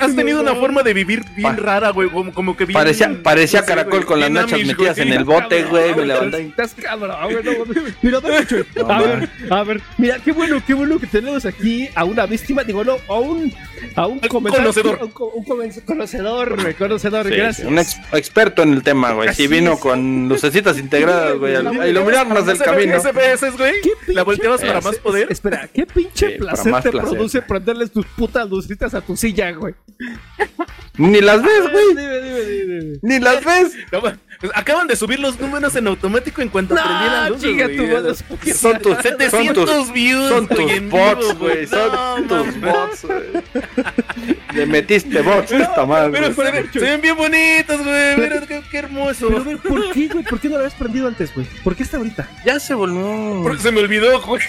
Has tenido una forma de vivir bien rara, güey, como, como que bien... Parecía, parecía no sé, caracol güey, con las nachas metidas en el bote, güey. Me levanté. Estás cabrón, güey. No, mira, a ver, a ver. Mira, qué bueno, qué bueno que tenemos aquí a una víctima. Digo, no, a un, a un conocedor. Un, un conocedor, güey. Conocedor, Sí, gracias. sí, un ex- experto en el tema, güey. Sí vino es. con lucecitas integradas, güey, a iluminarnos el Ese- camino. Veces, güey. ¿Qué pinche La volteabas para más poder. Espera, ¿qué pinche Sí, placer te placer. produce prenderles tus putas lucitas a tu silla, güey? Ni las ves, güey. Dime, dime, dime, dime. Ni las ves. No, pues, Acaban de subir los números en automático en cuanto No, güey. tu madre. Son tus, son 700 tus, views, son tus bots, güey. Son No, tus bots, güey. Le metiste bots a esta madre. Pero se, ven- se ven bien bonitos, güey. Mira qué, qué hermoso. Pero a ver, ¿por qué, güey? ¿Por qué no lo habías prendido antes, güey? ¿Por qué hasta ahorita? Ya se volvió. Porque se me olvidó, güey.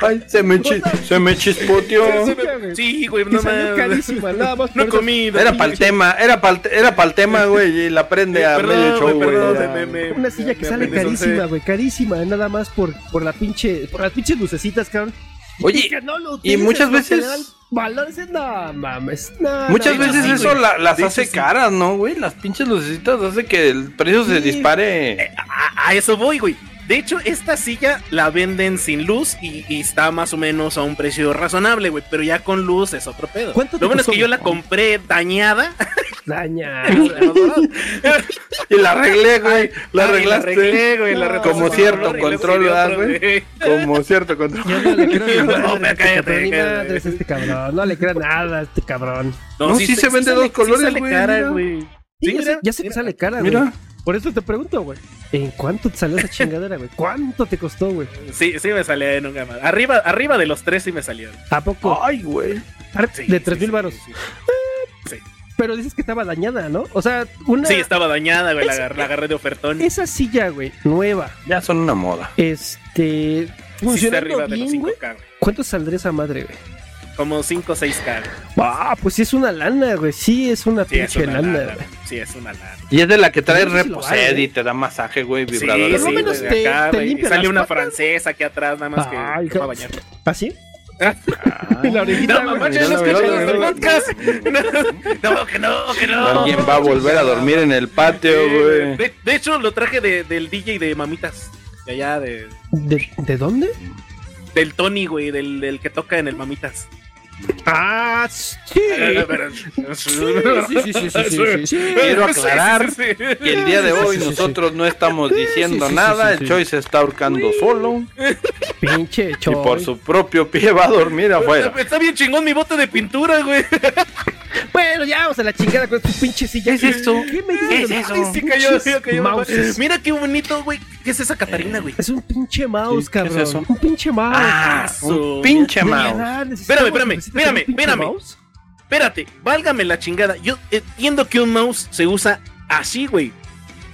Ay, se me, chi- se me chispoteó. Me- Sí, güey, no mames. carísima, nada más. No. Era para el tema, era para era el tema, güey, y la prende a Perdón, medio show, güey, perdón, güey. me- me- Una silla que me sale carísima, güey, carísima, nada más por, por la pinche, por las pinches lucecitas, cabrón. Oye, Y que no lo y muchas veces- le dan valor, dices, no mames, no, Muchas no, veces no, eso la- las hace sí. caras, ¿no, güey? Las pinches lucecitas hace que el precio se dispare. A, a eso voy, güey. De hecho, esta silla la venden sin luz y, y está más o menos a un precio razonable, güey. Pero ya con luz es otro pedo. ¿Cuánto Lo bueno es que yo la compré dañada. Daña. Y la arreglé, güey. La arreglaste. arreglé, güey, la No, como cierto luego control, sí, ¿verdad, otro, güey? Como cierto control. Yo no le creo ni No, este cállate, cállate. este cabrón. No le creo nada a este cabrón. No, sí se vende dos colores, sale güey. Sí, Sí, ya, sé, ya sé que sale cara, güey. Mira. Por eso te pregunto, güey. ¿En cuánto te salió esa chingadera, güey? ¿Cuánto te costó, güey? Sí, sí me salió en un gama. Arriba, arriba de los tres sí me salió. ¿A poco? Ay, güey. Sí, de 3 mil varos. sí, sí. Pero dices que estaba dañada, ¿no? O sea, una. Sí, estaba dañada, güey. La, Es- la agarré de ofertón. Esa silla, güey, nueva. Ya son una moda. Este. Sí está Funcionando arriba de los bien, güey. 5K, güey. ¿Cuánto saldría esa madre, güey? Como 5 o 6K. güey. Ah, pues sí es una lana, güey. Sí es una Sí, es pinche una lana, lana. Sí, es una lana. Y es de la que trae No sé reposed y te da masaje, güey, Sí, vibrador. Lo sí, menos güey, te- acá, te y sale una patas. francesa aquí atrás, nada más que, Ay, que va a bañar. ¿Así? Ah, La orejita, No, mamá, no mira, los mira. podcast. No, no, que no, que no. Alguien va a volver a dormir en el patio, Sí, güey. De, de hecho, lo traje de- del DJ de Mamitas. De allá, de, ¿De, ¿De dónde? del Tony, güey, del, del que toca en el Mamitas. Ah, sí. Sí, sí, sí, sí, sí, sí, sí. Quiero aclarar que el día de hoy Sí, sí, sí. nosotros no estamos diciendo sí, sí, nada. sí, El sí. Choi se está ahorcando solo Pinche y Choy. por su propio pie va a dormir afuera. Está bien chingón mi bote de pintura, güey. Bueno, ya vamos a la chingada con tu pinche silla. ¿Qué es esto? ¿Qué me ¿Qué dices? es eso? Ay, sí cayó, sí cayó. Mouses. Mira qué bonito, güey. ¿Qué es esa Catarina, güey? Es un pinche mouse, Sí, ¿qué es cabrón. Un pinche mouse. Ah, Un su- pinche mouse. Espérame, espérame, espérame, un espérame. Espérate, válgame la chingada. Yo entiendo que un mouse se usa así, güey.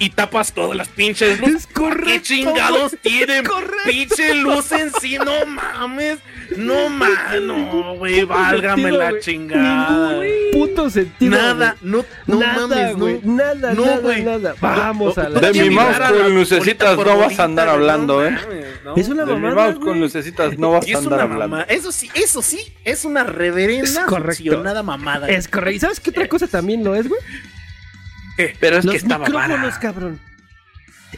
Y tapas todas las pinches luces. Es correcto. ¿Qué chingados tienen? correcto. Pinche luz en sí, no mames. No mames, no, güey, válgame Sentido, la güey. chingada. Ningún puto sentido. Nada, no, no nada, mames, güey. no. Nada, No, nada, nada. Vamos a la De mi mouse con lucecitas no vas a andar hablando, no ¿eh? mames, no. Es una De mi mamada, mouse con lucecitas no vas a andar una hablando. mamada. Eso sí, eso sí, es una reverenda Es correcto. nada mamada. Es correcto. ¿Y sabes qué otra cosa también lo es, güey? Pero es Los que estaba micrófonos, vara. cabrón.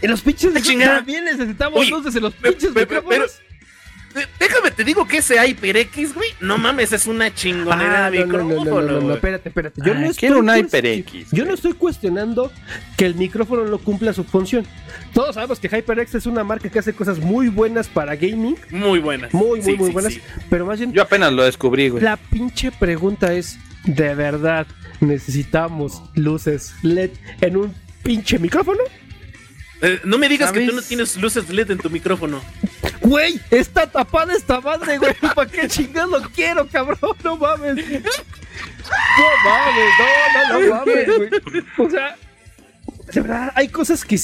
En los pinches Ah, chingada. también necesitamos Oye, luces en los pinches pe- pe- micrófonos. De- Déjame te digo que ese HyperX, güey. No mames, es una chingonera Ah, de no, no, no, no, micrófono. no, no, güey. espérate, espérate. Yo Ah, no estoy quiero un HyperX, Yo no estoy cuestionando que el micrófono no cumpla su función. Todos sabemos que HyperX es una marca que hace cosas muy buenas para gaming, Muy buenas. muy, muy, Sí, muy sí, buenas, sí. pero más bien Yo apenas lo descubrí, güey. la pinche pregunta es, ¿de verdad necesitamos luces LED en un pinche micrófono? Eh, no me digas que tú no tienes luces LED en tu micrófono. Güey, está tapada esta madre, güey. ¿Para qué chingados lo quiero, cabrón? No mames. No mames, no, no, no mames, güey. O sea, de verdad, hay cosas que.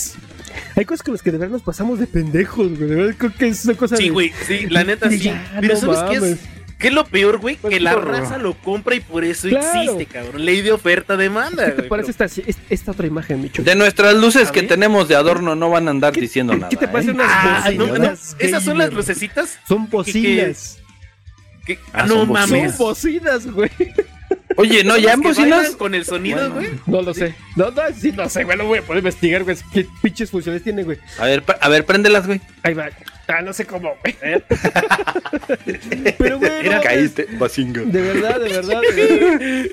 Hay cosas con las que de verdad nos pasamos de pendejos, güey. De verdad, creo que es una cosa Sí, güey, sí, la neta sí. Ya, Pero no ¿sabes qué mames. es? ¿Qué es lo peor, güey? Pues que la raza lo compra y por eso Claro. existe, cabrón. Ley de oferta-demanda, ¿Qué te güey. parece esta, es- esta otra imagen, Micho? De nuestras luces ¿A que tenemos de adorno no van a andar diciendo qué- nada. qué te parece ¿eh? unas Ah, no, no, bocinas Esas son las lucecitas. Son bocinas. que- Ah, no son mames. Son bocinas, güey. Oye, no, ¿Son ya en que bocinas. con el sonido, güey. No lo sé. No, no, sí, no sé, güey. Lo voy a poder investigar, güey. ¿Qué pinches funciones tiene, güey? A ver, a ver, préndelas, güey. Ahí va. Ah, no sé cómo, güey. Pero, güey, no Era mames. caíste, basingo. De verdad, de verdad, de verdad.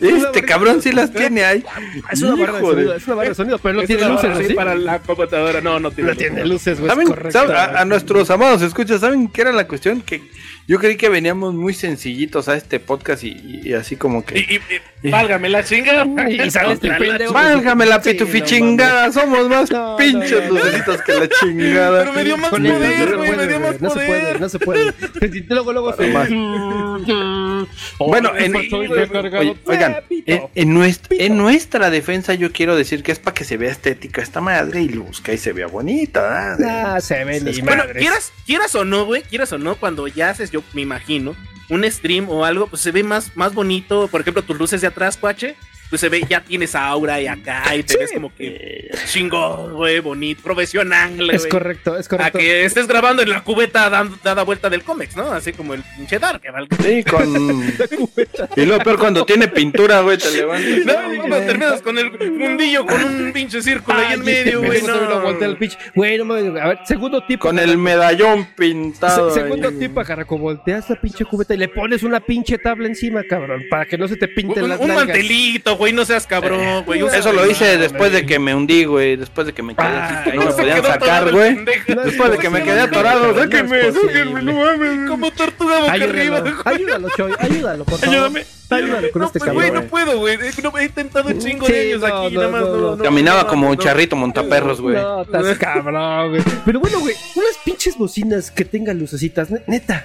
Este cabrón sí las tiene ahí. Es una barra de sonido, es una barra de sonido, pero no Es tiene luces, barra, ¿sí? para la computadora. No, no tiene No tiene luces, güey. es ¿Saben, correcto. saben- a, a nuestros amados escuchas, ¿saben qué era la cuestión? Que yo creí que veníamos muy sencillitos a este podcast y, y así como que. Y, y- y- válgame la chinga. Y sale este pendejo. Válgame la Sí, pitufi no chingada, somos más No, pinches no, no. que la chingada. Pero me dio más Con poder, se güey, me puede, dio más no se puede, poder. no se puede. Luego, luego se... más. Bueno, en, Estoy oye, oigan, en, en nuestra, en nuestra defensa yo quiero decir que es para que se vea estética esta madre y luzca y se vea bonita. ¿verdad? Ah, se ven ni Bueno, quieras, quieras o no, güey, quieras o no, cuando ya haces, yo me imagino, un stream o algo, pues se ve más, más bonito. Por ejemplo, tus luces de atrás, cuache, pues se ve, ya tienes aura y acá, y te Sí. ves como que Eh, chingón, güey, bonito, profesional, güey. Es correcto, es A correcto. que estés grabando en la cubeta dando, dada vuelta del cómics, ¿no? Así como el pinche Dark. Sí, con. Y lo peor cuando tiene pintura, güey, te levantas. No, no, terminas con el mundillo con un pinche círculo ahí en medio, güey. No. pinche. Güey, no mames. A ver, segundo tip. Con el medallón Se- pintado. segundo ahí. tip, Jarraco, volteas la pinche cubeta y le pones una pinche tabla encima, cabrón, para que no se te pinten Un, las un nalgas. mantelito, güey, no seas cabrón, güey. usa- Eso lo hice No, después de que me hundí, güey. Después de que me quedé así, Ay, que no me podían sacar, güey. Después de que me quedé atorado, sáquenme, sáquenme, no mames. Como tortuga boca arriba. Ayúdalo, ayúdalo, Choy, ayúdalo, por favor. Ayúdame. Ayúdalo con No, este pues, güey, no puedo, güey. Eh, no, He intentado un chingo Sí, de años no, aquí, no, nada más. no, No, no, Caminaba no, como no, un charrito montaperros, güey. No, estás cabrón, güey. Pero bueno, güey, unas pinches bocinas que tengan lucecitas, ne- neta.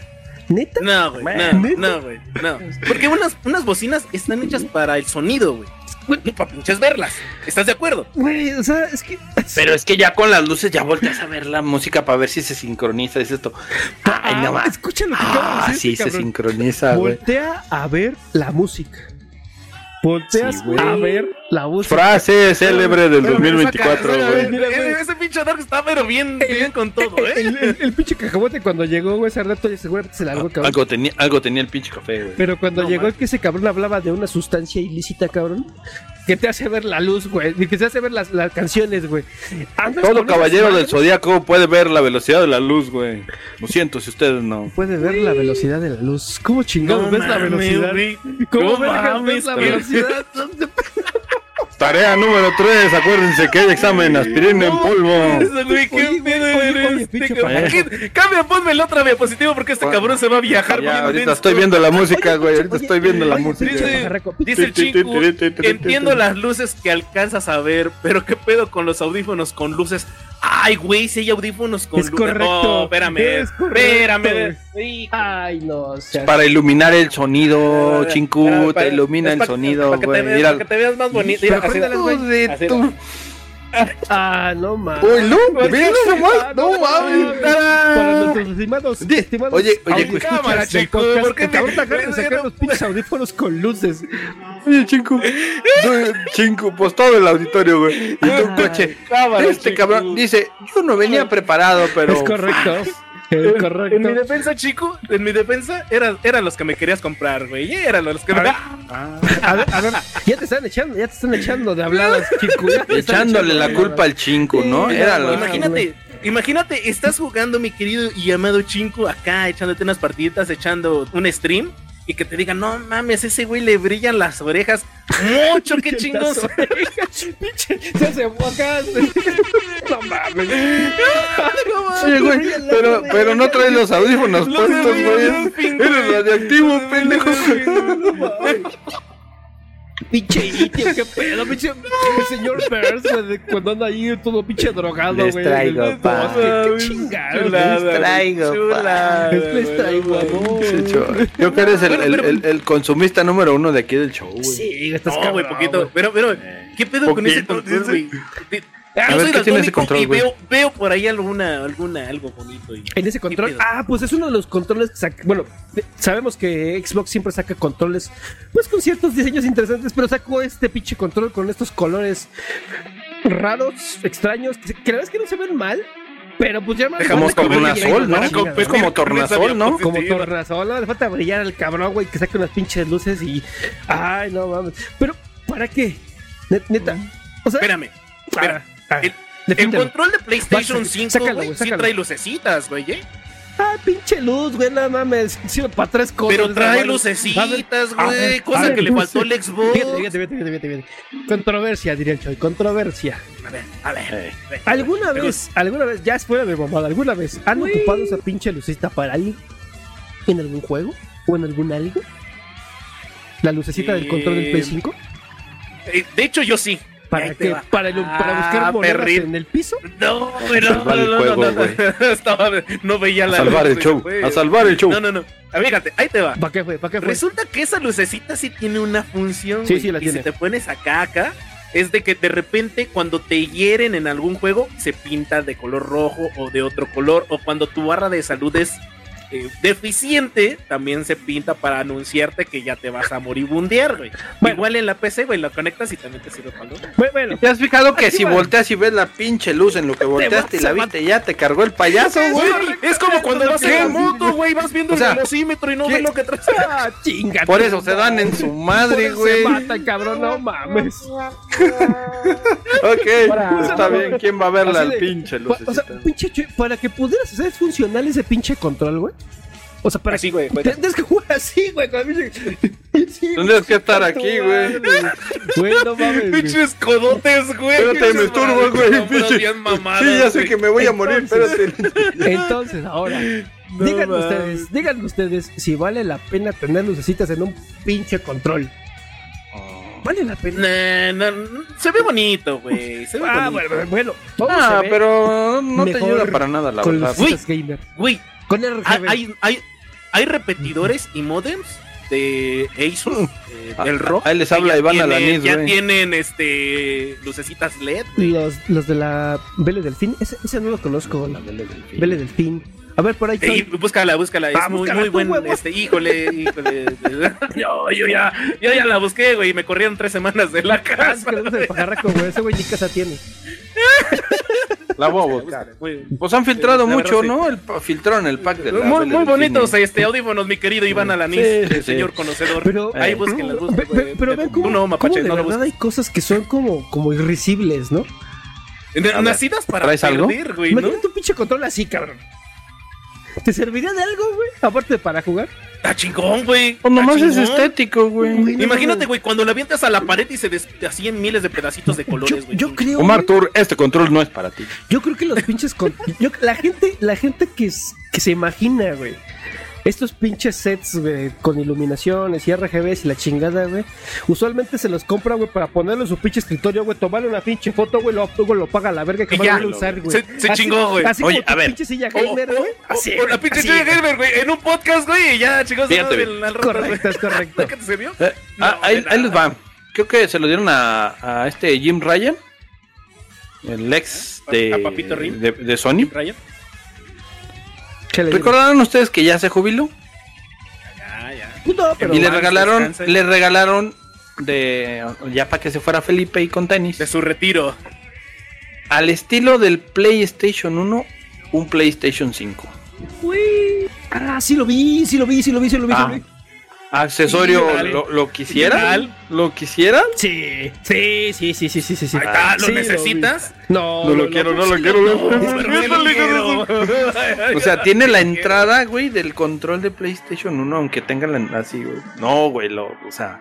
¿Neta? No, güey, ¿Neta? no, no, güey, no. Porque unas, unas bocinas están hechas para el sonido, güey. No para pinches verlas. ¿Estás de acuerdo? Güey, o sea, es que. Pero es que ya con las luces ya volteas a ver la música para ver si se sincroniza. Dices esto. Ay, no Ah, más. Escucha lo que acaba de Ah, decir sí, se sincroniza, güey. Voltea a ver la música. Volteas Sí, a ver la música. Frase célebre del Pero, 2024, saca, güey. Ese pinche Dark está pero bien, bien con todo, ¿eh? El, el- el pinche cacahuete cuando llegó, güey, ese rato ya seguramente se largó, cabrón. Algo tenía, algo tenía el pinche café, güey. Pero cuando No, llegó man. que ese cabrón hablaba de una sustancia ilícita, cabrón. Que te hace ver la luz, güey. Que te hace ver las, las canciones, güey. Todo caballero del zodiaco puede ver la velocidad de la luz, güey. Lo siento si ustedes no. Puede ver la velocidad de la luz. ¿Cómo chingados ves la velocidad? ¿Cómo No ves la velocidad? Tarea número 3. Acuérdense que hay examen aspirina en polvo. Eso, güey, qué Oye, este pinche. Cambia, ponme el otro diapositivo porque este Bueno, cabrón se va a viajar. Ya, ahorita estoy viendo la música, güey. Ahorita estoy viendo la música. Dice, el chico, entiendo las luces que alcanzas a ver, pero qué pedo con los audífonos con luces. Ay, güey, si hay audífonos con Es luces. correcto, No, espérame, es correcto. espérame. Sí, Ay, no, o sea, Para iluminar el sonido, para- chinku, para- te ilumina el sonido, para que te güey. veas- Mira. Para que te veas más bonito. Mira, así, de tu- Ah, no mames. Uy, no, Pues, mira nomás, Ah, no mames. Para nuestros estimados, oye, oye, cámara, chico, ¿por qué te acaba de sacar los pinches audífonos con luces. Oye, chinku. Soy chinku, pues todo el auditorio, güey. Y tu coche. cámara, Este cabrón dice, yo no venía preparado, pero... Es correcto. En mi defensa, chico, en mi defensa, eran, eran los que me querías comprar, güey. Eran los que me. Ah, A ver, a ver, ya te están echando, ya te están echando de habladas, chico. Echándole echando la culpa al chinku, ¿no? Sí, Era no, lo... Imagínate, imagínate, estás jugando, mi querido y amado Chinko, acá echándote unas partiditas, echando un stream. Y que te digan, no mames, ese güey le brillan las orejas mucho, qué chingos. Pinche, se hace acá. No mames. Oye, güey, pero, pero no traes los audífonos Los puestos, güey. Eres radioactivo, pendejo. Pinche itio, qué pedo, pinche. El señor Burns, güey, de cuando anda ahí todo pinche drogado, Les güey. traigo, del pa. Qué chingado. Chulada, Les traigo, chulada, Es les traigo amor. Yo que eres el, el, pero- el, el consumista número uno de aquí del show, güey. Sí, estás No, güey, poquito. Pero, pero, ¿qué pedo con ese Poquito, control, güey? Dice. Yo A ver, soy ¿qué tiene ese daltónico control, y güey? veo, veo por ahí alguna, alguna, algo bonito. y- En ese ¿Qué control. Ah, pues es uno de los controles que saca. Bueno, sabemos que Xbox siempre saca controles, pues con ciertos diseños interesantes, pero sacó este pinche control con estos colores raros, extraños, que, la verdad es que no se ven mal, pero pues ya más. Dejamos como tornasol, ¿no? la Es como- tornasol, ¿no? Como tornasol, no le falta brillar al cabrón, güey, que saque unas pinches luces y. Ay, no mames. Pero, ¿para qué? Net- Neta. O sea. Espérame, espera. Ah, El, control de PlayStation Vas, 5, sácalo, sí trae lucecitas, güey, ¿eh? Ah, pinche luz, güey, no mames. Sirve para tres cosas. Pero trae lucecitas, güey. Cosa ver, que le faltó al Xbox. Fíjate, fíjate, fíjate, fíjate, fíjate. Controversia, diría el Choy, controversia. A ver, a ver. Eh. a ver. ¿Alguna vez, alguna vez, ya es fuera de mamada, alguna vez han ocupado esa pinche lucecita para alguien? ¿En algún juego? ¿O en algún algo? ¿La lucecita del control del Play 5? Eh, De hecho, yo sí. ¿Para va. ¿Para, para buscar Ah, monedas perrín. en el piso? No, güey, no, salvar el no, no, juego, no, no, güey. Estaba, no veía A la salvar el luz, show, güey. a salvar el show. No, no, no. Ah, Fíjate, ahí te va. ¿Para qué fue? ¿Para qué fue? Resulta que esa lucecita sí tiene una función. Sí, sí la y tiene. si te pones acá, acá, es de que de repente cuando te hieren en algún juego, se pinta de color rojo o de otro color. O cuando tu barra de salud es eh, deficiente, también se pinta para anunciarte que ya te vas a moribundear, güey. Bueno. Igual en la PC, güey, lo conectas y también te sirve para lo Bueno, bueno, ¿Te has fijado que Aquí si va. volteas y ves la pinche luz en lo que volteaste y la viste ya te cargó el payaso, güey? Es como cuando vas en la moto, güey, vas viendo O sea, el velocímetro y no ¿qué? ves lo que traes. ah, chinga. Por eso se dan en su madre, güey. Se mata, cabrón, no mames. Ok, Para- está bien. ¿Quién va a ver la Así de- pinche Pa- O sea, pinche para que pudieras hacer funcional ese pinche control, güey. O sea, para Así, güey. Tendrías que jugar así, güey. el Sí, Tendrías que estar aquí, güey. Güey, no mames. güey. Pinches codotes, güey. Espérate, me Pinches esturbo, güey. no, pero Pinche. bien mamadas, Sí, ya sé güey. que me voy a morir, Entonces- espérate. Entonces, ahora, díganme mames. ustedes, díganme ustedes si vale la pena tener lucecitas en un pinche control. ¿Vale la pena? Nah, se ve bonito, güey. Se ve Ah, bonito. bueno, bueno. ¿cómo Ah, se ve pero no te ayuda para nada, la con verdad. gamer. Güey, Con hay, RGB. hay, hay, hay repetidores y modems de Asus, eh, del Ah, rock. ahí les habla ya Iván tienen- Alanis, Ya tienen este lucecitas LED. Los, los de la Vele Delfín, ese, ese no lo conozco. Vele Delfín. A ver, por ahí. Sí, búscala, búscala, es Ah, muy, búscala muy tú, buen, huevo. este, híjole, híjole. yo, yo ya, yo ya la busqué, güey, me corrieron tres semanas de la Ah, es casa. que le gusta el pajarraco, güey. Ese güey ni casa tiene. La voy a buscar. Muy, Pues han filtrado La verdad, mucho, sí. ¿no? El, filtraron el pack de la muy, muy bonitos Cine. este audífonos, mi querido Iván Alanis, Sí, el sí, señor sí. conocedor. Pero, Ahí Eh. busquen las busquen. ve- pero ven cómo, no, cómo mapache, de no lo verdad hay cosas que son como, como irrisibles, ¿no? Na- Nacidas para perder, güey, ¿no? Imagínate un pinche control así, cabrón. ¿Te serviría de algo, güey? Aparte de para jugar. Está chingón, güey. Pues nomás es estético, güey. Imagínate, güey, cuando la avientas a la pared y se des- así en miles de pedacitos de Yo, colores, güey. yo creo. Omar Tour, este control no es para ti. Yo creo que los pinches con... yo- la gente, la gente que, que se imagina, güey. Estos pinches sets, güey, con iluminaciones y RGBs y la chingada, güey. Usualmente se los compra, güey, para ponerlo en su pinche escritorio, güey, tomarle una pinche foto, güey, lo, luego lo paga a la verga que Y va ya, a usar, güey. se- se Así- chingó, güey. Así Oye, como tu a ver. pinche silla gamer, güey. Así, o la pinche güey. Gamer, güey, en un podcast, güey, y ya, chicos, Fíjate, al, al rato. Correcto, es correcto. ¿Qué te sirvió? Eh, No, ah, ahí, ahí les va. Creo que se lo dieron a, a este Jim Ryan, el ex de, ¿A Papito Rim? de, de Sony. Ryan. ¿Recordarán ustedes que ya se jubiló? Ya, ya. No, pero y le regalaron, descanse. le regalaron de ya para que se fuera Felipe y con tenis. De su retiro. Al estilo del PlayStation 1, un PlayStation 5. Güey. Ah, sí lo vi, sí lo vi, sí lo vi, sí lo vi. sí Ah. lo vi. Accesorio. ¿lo, lo quisieran? ¿Lo quisieran? Sí, sí, sí, sí, sí, sí, sí. sí. Ahí está, ¿lo Sí, necesitas? No, No lo quiero, no lo sí, quiero. no. Es que no lo quiero. O sea, tiene la entrada, güey, del control de PlayStation 1, aunque tenga la así, güey. No, güey, lo, o sea,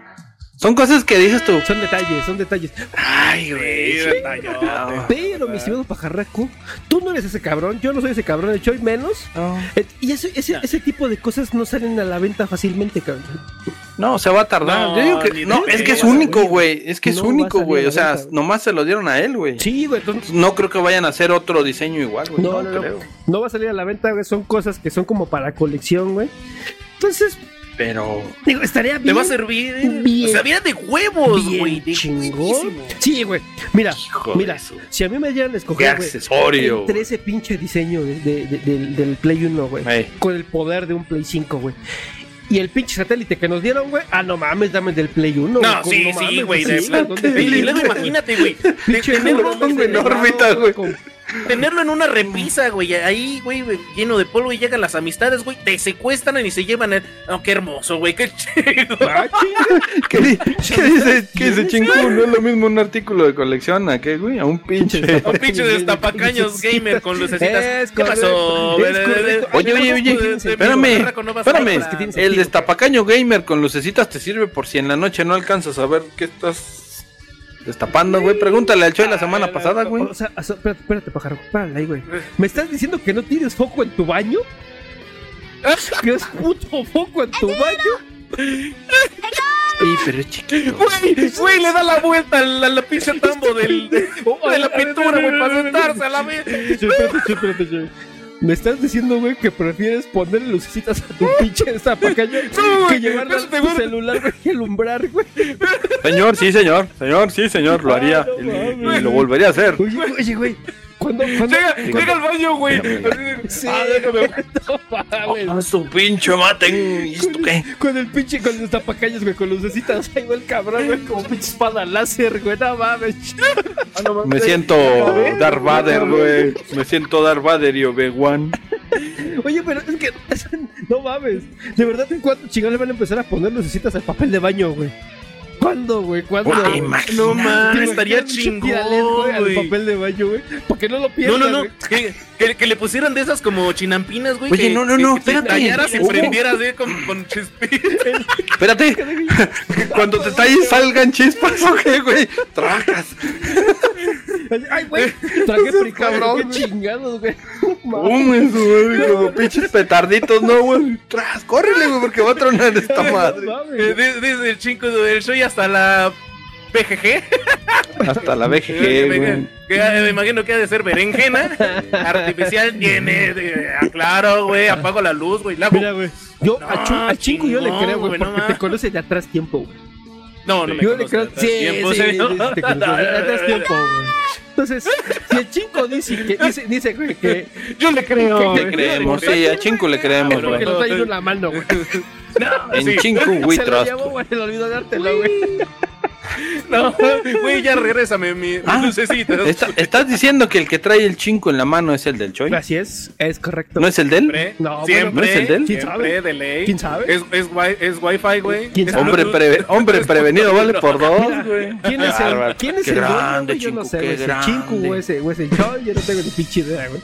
son cosas que dices tú. Son detalles, son detalles. Ay, Sí, güey. No. Pero, mi estimado pajarraco, tú no eres ese cabrón, yo no soy ese cabrón, de hecho, y menos. No. Eh, Y ese, ese, ese tipo de cosas no salen a la venta fácilmente, cabrón. No, se va a tardar. No, Yo digo que no, es que es único, güey. Es que es No único, güey. O sea, nomás se lo dieron a él, güey. Sí, güey, entonces. No creo que vayan a hacer otro diseño igual, güey. No, no, no. creo. No va a salir a la venta, güey. Son cosas que son como para colección, güey. Entonces, Pero digo, estaría bien. Te va a servir. Bien. O sea, viene de huevos, bien güey. Chingón. Sí, güey. Mira, Hijo mira, si a mí me dieran a qué escoger, güey, accesorio. entre ese pinche diseño de- de- de- del, del Play 1, güey, Ey. con el poder de un Play 5, güey. Y el pinche satélite que nos dieron, güey. Ah, no mames, dame del Play 1. No, güey, sí, ¿cómo sí, güey. Sí, imagínate, güey. Tenerlo, pongo en órbita, güey. con- tenerlo en una repisa, güey. Ahí, güey, lleno de polvo y llegan las amistades, güey. Te secuestran y se llevan el. No, qué hermoso, güey. Qué chido. Ah. ¿Qué, di- qué dice, qué dice chingú? No es lo mismo un artículo de colección a qué, güey, a un pinche. Un pinche destapacaños gamer con lucecitas. Es ¿Qué pasó? es. Oye, oye, oye, espérame, espérame. Es que tiene El destapacaño gamer con lucecitas te sirve por si en la noche no alcanzas a ver qué estás destapando, güey. Pregúntale al Choy la semana pasada, güey. O sea, espérate, espérate, pájaro. Espérate ahí, güey. ¿Me estás diciendo que no tienes foco en tu baño? ¿Que es puto foco en tu baño? Sí, pero es chiquito. Güey, güey, le da la vuelta a la, la pinche tambo del, de, de la pintura, güey, para sentarse a la vez. Espérate, espérate, espérate. ¿Me estás diciendo, güey, que prefieres ponerle lucecitas a tu pinche destapacaño No, que eso a tu gusta. celular, güey, y alumbrar, güey? Señor, sí, señor. Señor, sí, señor, lo haría. Ah, no Y, y lo volvería a hacer. Oye, oye, güey. ¿Cuándo, cuándo? Llega, cuándo- llega al baño, güey. Sí, Ah, déjame. no mames. A su pinche maten. ¿Y esto qué? Con el pinche, con los tapacaños, güey, con lucecitas. Ahí va el cabrón, güey, como pinche espada láser, güey. No mames. Me siento Darth Vader, güey. Me siento Darth Vader y Obi-Wan. Oye, pero es que. No mames. De verdad, ¿cuándo chingados le van a empezar a poner lucecitas al papel de baño, güey? ¿Cuándo, güey? ¿Cuándo? Güey, güey? No mames, ¿Te estaría chingón, güey, Al güey. papel de baño, güey. Porque no lo No, pierdas. no, no. güey. Que, que, que le pusieran de esas como chinampinas, güey. Oye, que- no, no, que- no, que te espérate. tallaras y ¿Cómo? prendieras, eh, con, con chispitas. Espérate. Que cuando te talles salgan chispas, ¿o qué, güey? Tragas. Ay, güey. Ese fricado, cabrón, qué chingados, güey. Mames. Pum, eso, güey. Como pinches petarditos, ¿no, güey? Tras, córrele, güey, porque va a tronar esta madre. Eh, di- Dice el chingo del show y hasta la BGG. Hasta la BGG, eh, me imagino que ha de ser berenjena. Artificial tiene. ah, claro, güey. Apago la luz, güey. Mira, güey. Yo No, a, Chingo yo le creo, güey, güey, no porque te conoce de atrás tiempo, güey. No, no me Yo le creo. Sí, tiempo, sí, sí, señor. sí, te conoce de atrás tiempo, güey. Entonces, si el Chingo dice que, dice, dice, güey, que, Yo le creo. Le creemos, sí, a Chinco le creemos, güey. lo trae en la mano, güey. No, En sí. Chinco, we Se lo trust. llevó, güey, se le olvidó dártelo, güey. No, güey, ya regrésame mi Ah, lucecita. Está- ¿Estás diciendo que el que trae el chinco en la mano es el del Choi? Así es, es correcto. ¿No es el de él? Siempre, No, siempre, bueno, ¿no es el de él? ¿Quién sabe? de ley. ¿Quién sabe? Es, es, es wifi, güey. ¿Quién Es sabe? Hombre, preve- hombre prevenido vale por dos, güey. ¿Quién es el. ¿quién es Qué el grande, güey? Yo no sé, güey. Si grande. Chinku o ese, o ese Choi, yo no tengo ni pinche idea, güey.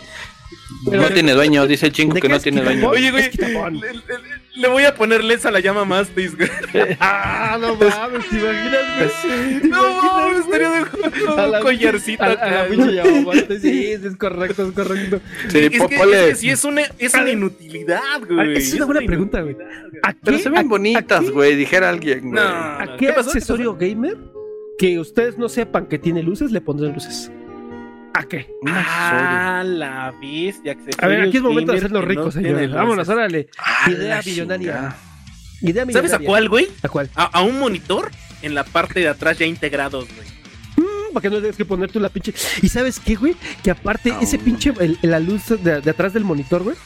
No tiene dueño, dice el chingo ¿De que no es tiene dueño. Oye, güey, Es. Le, voy a poner leds a la llama más, güey. Ah, no mames, ¿te imaginas, No, imaginas, estaría de la- un collarcito A, la sí, es correcto, es correcto. Sí, Es po- que, es que sí es una, es una inutilidad, Ah, güey. es una buena pregunta, güey. ¿A Pero qué- se ven a bonitas, güey, dijera alguien, güey. No. ¿A qué, ¿Qué pasó? ¿Qué accesorio gamer que ustedes no sepan que tiene luces le pondrán luces? ¿A qué? Un accesorio. Ah, la bestia. A ver, aquí es momento de que ricos, no tienen Vámonos, órale. Ah, Idea millonaria. chingada. Idea millonaria. ¿Sabes a cuál, güey? ¿A cuál? A, a un monitor en la parte de atrás ya integrados, güey. Mm, Para que no tengas que poner tú la pinche. ¿Y sabes qué, güey? Que aparte, Ah, ese pinche, el- la luz de, de atrás del monitor, güey,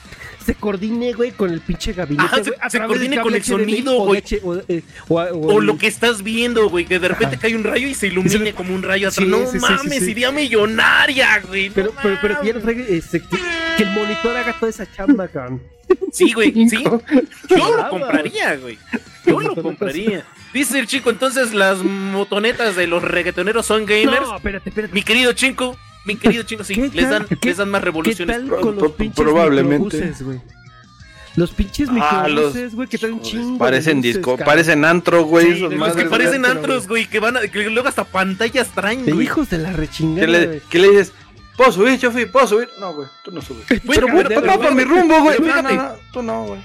se coordine, güey, con el pinche gabinete. Ajá, se- güey, se coordine con el sonido, HDMI güey. O, eh, o- o O el- lo que estás viendo, güey, que de repente Ajá. cae un rayo y se ilumine como un rayo atrás. Sí, no sí, mames, idea millonaria, güey. no Pero, pero, pero mames. traiga, este, que, que el monitor haga toda esa chamba, cabrón. Sí, güey, sí. Yo lo compraría, güey. Yo lo compraría. Dice el chico, entonces las motonetas de los reggaetoneros son gamers. No, espérate, espérate. Mi querido chico, mi querido chico, sí, ¿Qué les dan, tal? ¿Qué- les dan más ¿Qué revoluciones. tal Pro- con los pinches probablemente. Los pinches Ah, los- microbuses, güey, que traen chingo. Parecen luces, disco, cabrón. parecen antro, güey. Sí, los que parecen pero, antros, güey, que van a, que luego hasta pantallas traen, güey. hijos de la ¿Qué rechingada, le, qué le dices? ¿Puedo subir, Chofi? ¿Puedo subir? No, güey, tú no subes. Güey, Pero, pero, güey, pero, no, por güey, mi rumbo, güey. pero No, no, no, tú no, güey.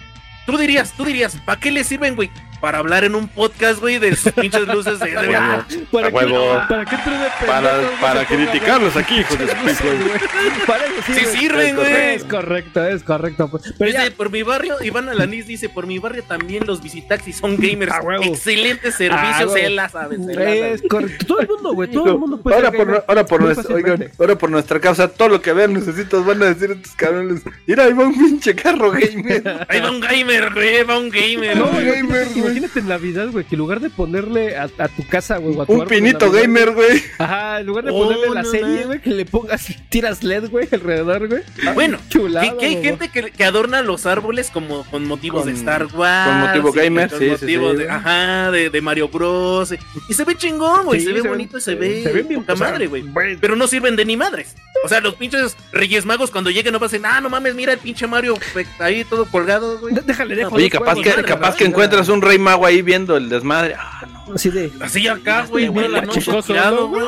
Tú dirías, tú dirías, ¿para qué le sirven, güey? Para hablar en un podcast, güey, de sus pinches luces de... de- ah, ¿Para qué. ¿Para qué tú de Para, para criticarlos aquí, hijos de. Para eso Sí sirve. sirven, güey. Es correcto, es correcto. pues. Pero Dice, ya, por mi barrio, Iván Alanis dice, por mi barrio también los visitaxis son gamers. A huevo. Excelentes servicios, él la sabe, se la sabe. es correcto. Todo el mundo, güey, todo el mundo puede ahora, ser por, ahora, por nuestra, oigan, ahora por nuestra causa, todo lo que vean necesitas van a decir estos cabrones. Mira, ahí va un pinche carro gamer. Ahí va un gamer, güey, va un gamer. No, gamer, güey. Imagínate en Navidad, güey, que en lugar de ponerle a, a tu casa, güey, o a tu Un árbol de pinito Navidad, gamer, güey. Ajá, en lugar de Oh, ponerle la no serie, güey, que le pongas tiras LED, güey, alrededor, güey. Bueno, Chulada, que, que hay gente que, que adorna los árboles como con motivos Con- de Star Wars. con motivo gamer, con sí, sí, motivos sí, de, güey. ajá, de, de Mario Bros. Y se ve chingón, güey, Sí, se ve bonito y se ve, se ven bien, poca o sea, madre, güey. Pero no sirven de ni madres. O sea, los pinches Reyes Magos cuando lleguen no pasen, ah, no mames, mira el pinche Mario ahí todo colgado, güey. De- Déjale, dejo. Oye, capaz que encuentras un rey mago ahí viendo el desmadre. Ah, no. Así de. Así acá, güey, Sí, güey, güey, la noche güey.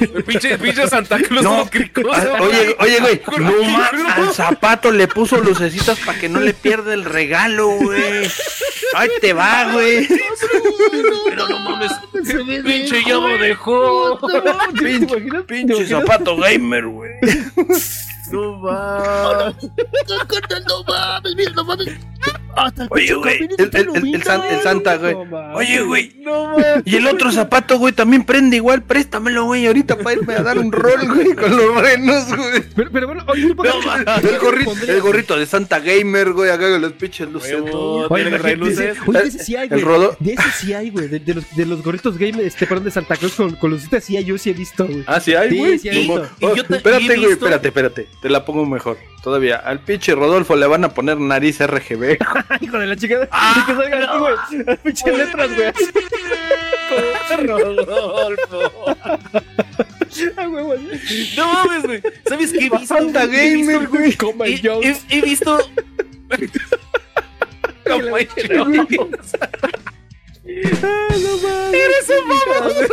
El pinche, Santa Claus No. güey. Oye, oye, güey, no al zapato le puso lucecitas para que no le pierda el regalo, güey. Ahí te va, güey. Pero no mames, pinche ya lo dejó. Pinche, pinche zapato gamer, güey. No va. Oye, güey, el, el- el- el san- el Santa, güey. Oye, güey. No mames. Y el otro zapato, güey, también prende igual. Préstamelo, güey, ahorita para irme a dar un rol, güey, con los renos, güey. Pero, pero bueno, oye, No. El gorrito, el gorrito de Santa Gamer, güey, acá con los pinches luces. Oye, de ese sí hay, El güey. rodo- De ese sí hay, güey. De, de los, de los gorritos game, este, perdón, de Santa Claus con, con lucitas, sí hay, yo sí he visto, güey. Ah, sí hay, Sí, güey. sí hay visto. Y Oh, yo ta- y he espérate, güey, visto- espérate, espérate. Te la pongo mejor. Todavía. Al pinche Rodolfo le van a poner nariz RGB. Hijo de la chica. Ah, y que salgan así, güey. Las pinches letras, güey. Rodolfo. Ah. No mames, güey. ¿Sabes qué he visto? He visto- Gamer, güey. Coma He, Jones. he- he visto. Como Jones. Ah, no mames. Eres un baboso.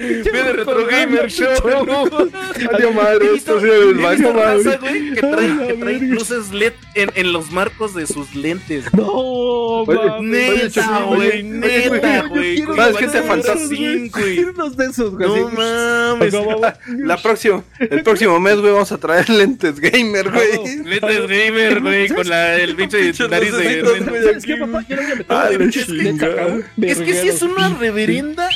Ve de Retro Gamer Show. Adiós, madre. Esto sí es baño, madre. que trae, que trae luces LED en, en los marcos de sus lentes. No, mames. Neta, güey, neta, güey. ¿Sabes qué te faltó? cinco, güey. Unos de esos, güey. No mames. La próxima, el próximo mes, güey, vamos a traer lentes gamer, güey. Lentes gamer, güey, con la, el pinche nariz de... ¿Sabes qué, papá? Yo no voy a meter Es que sí es una reverenda,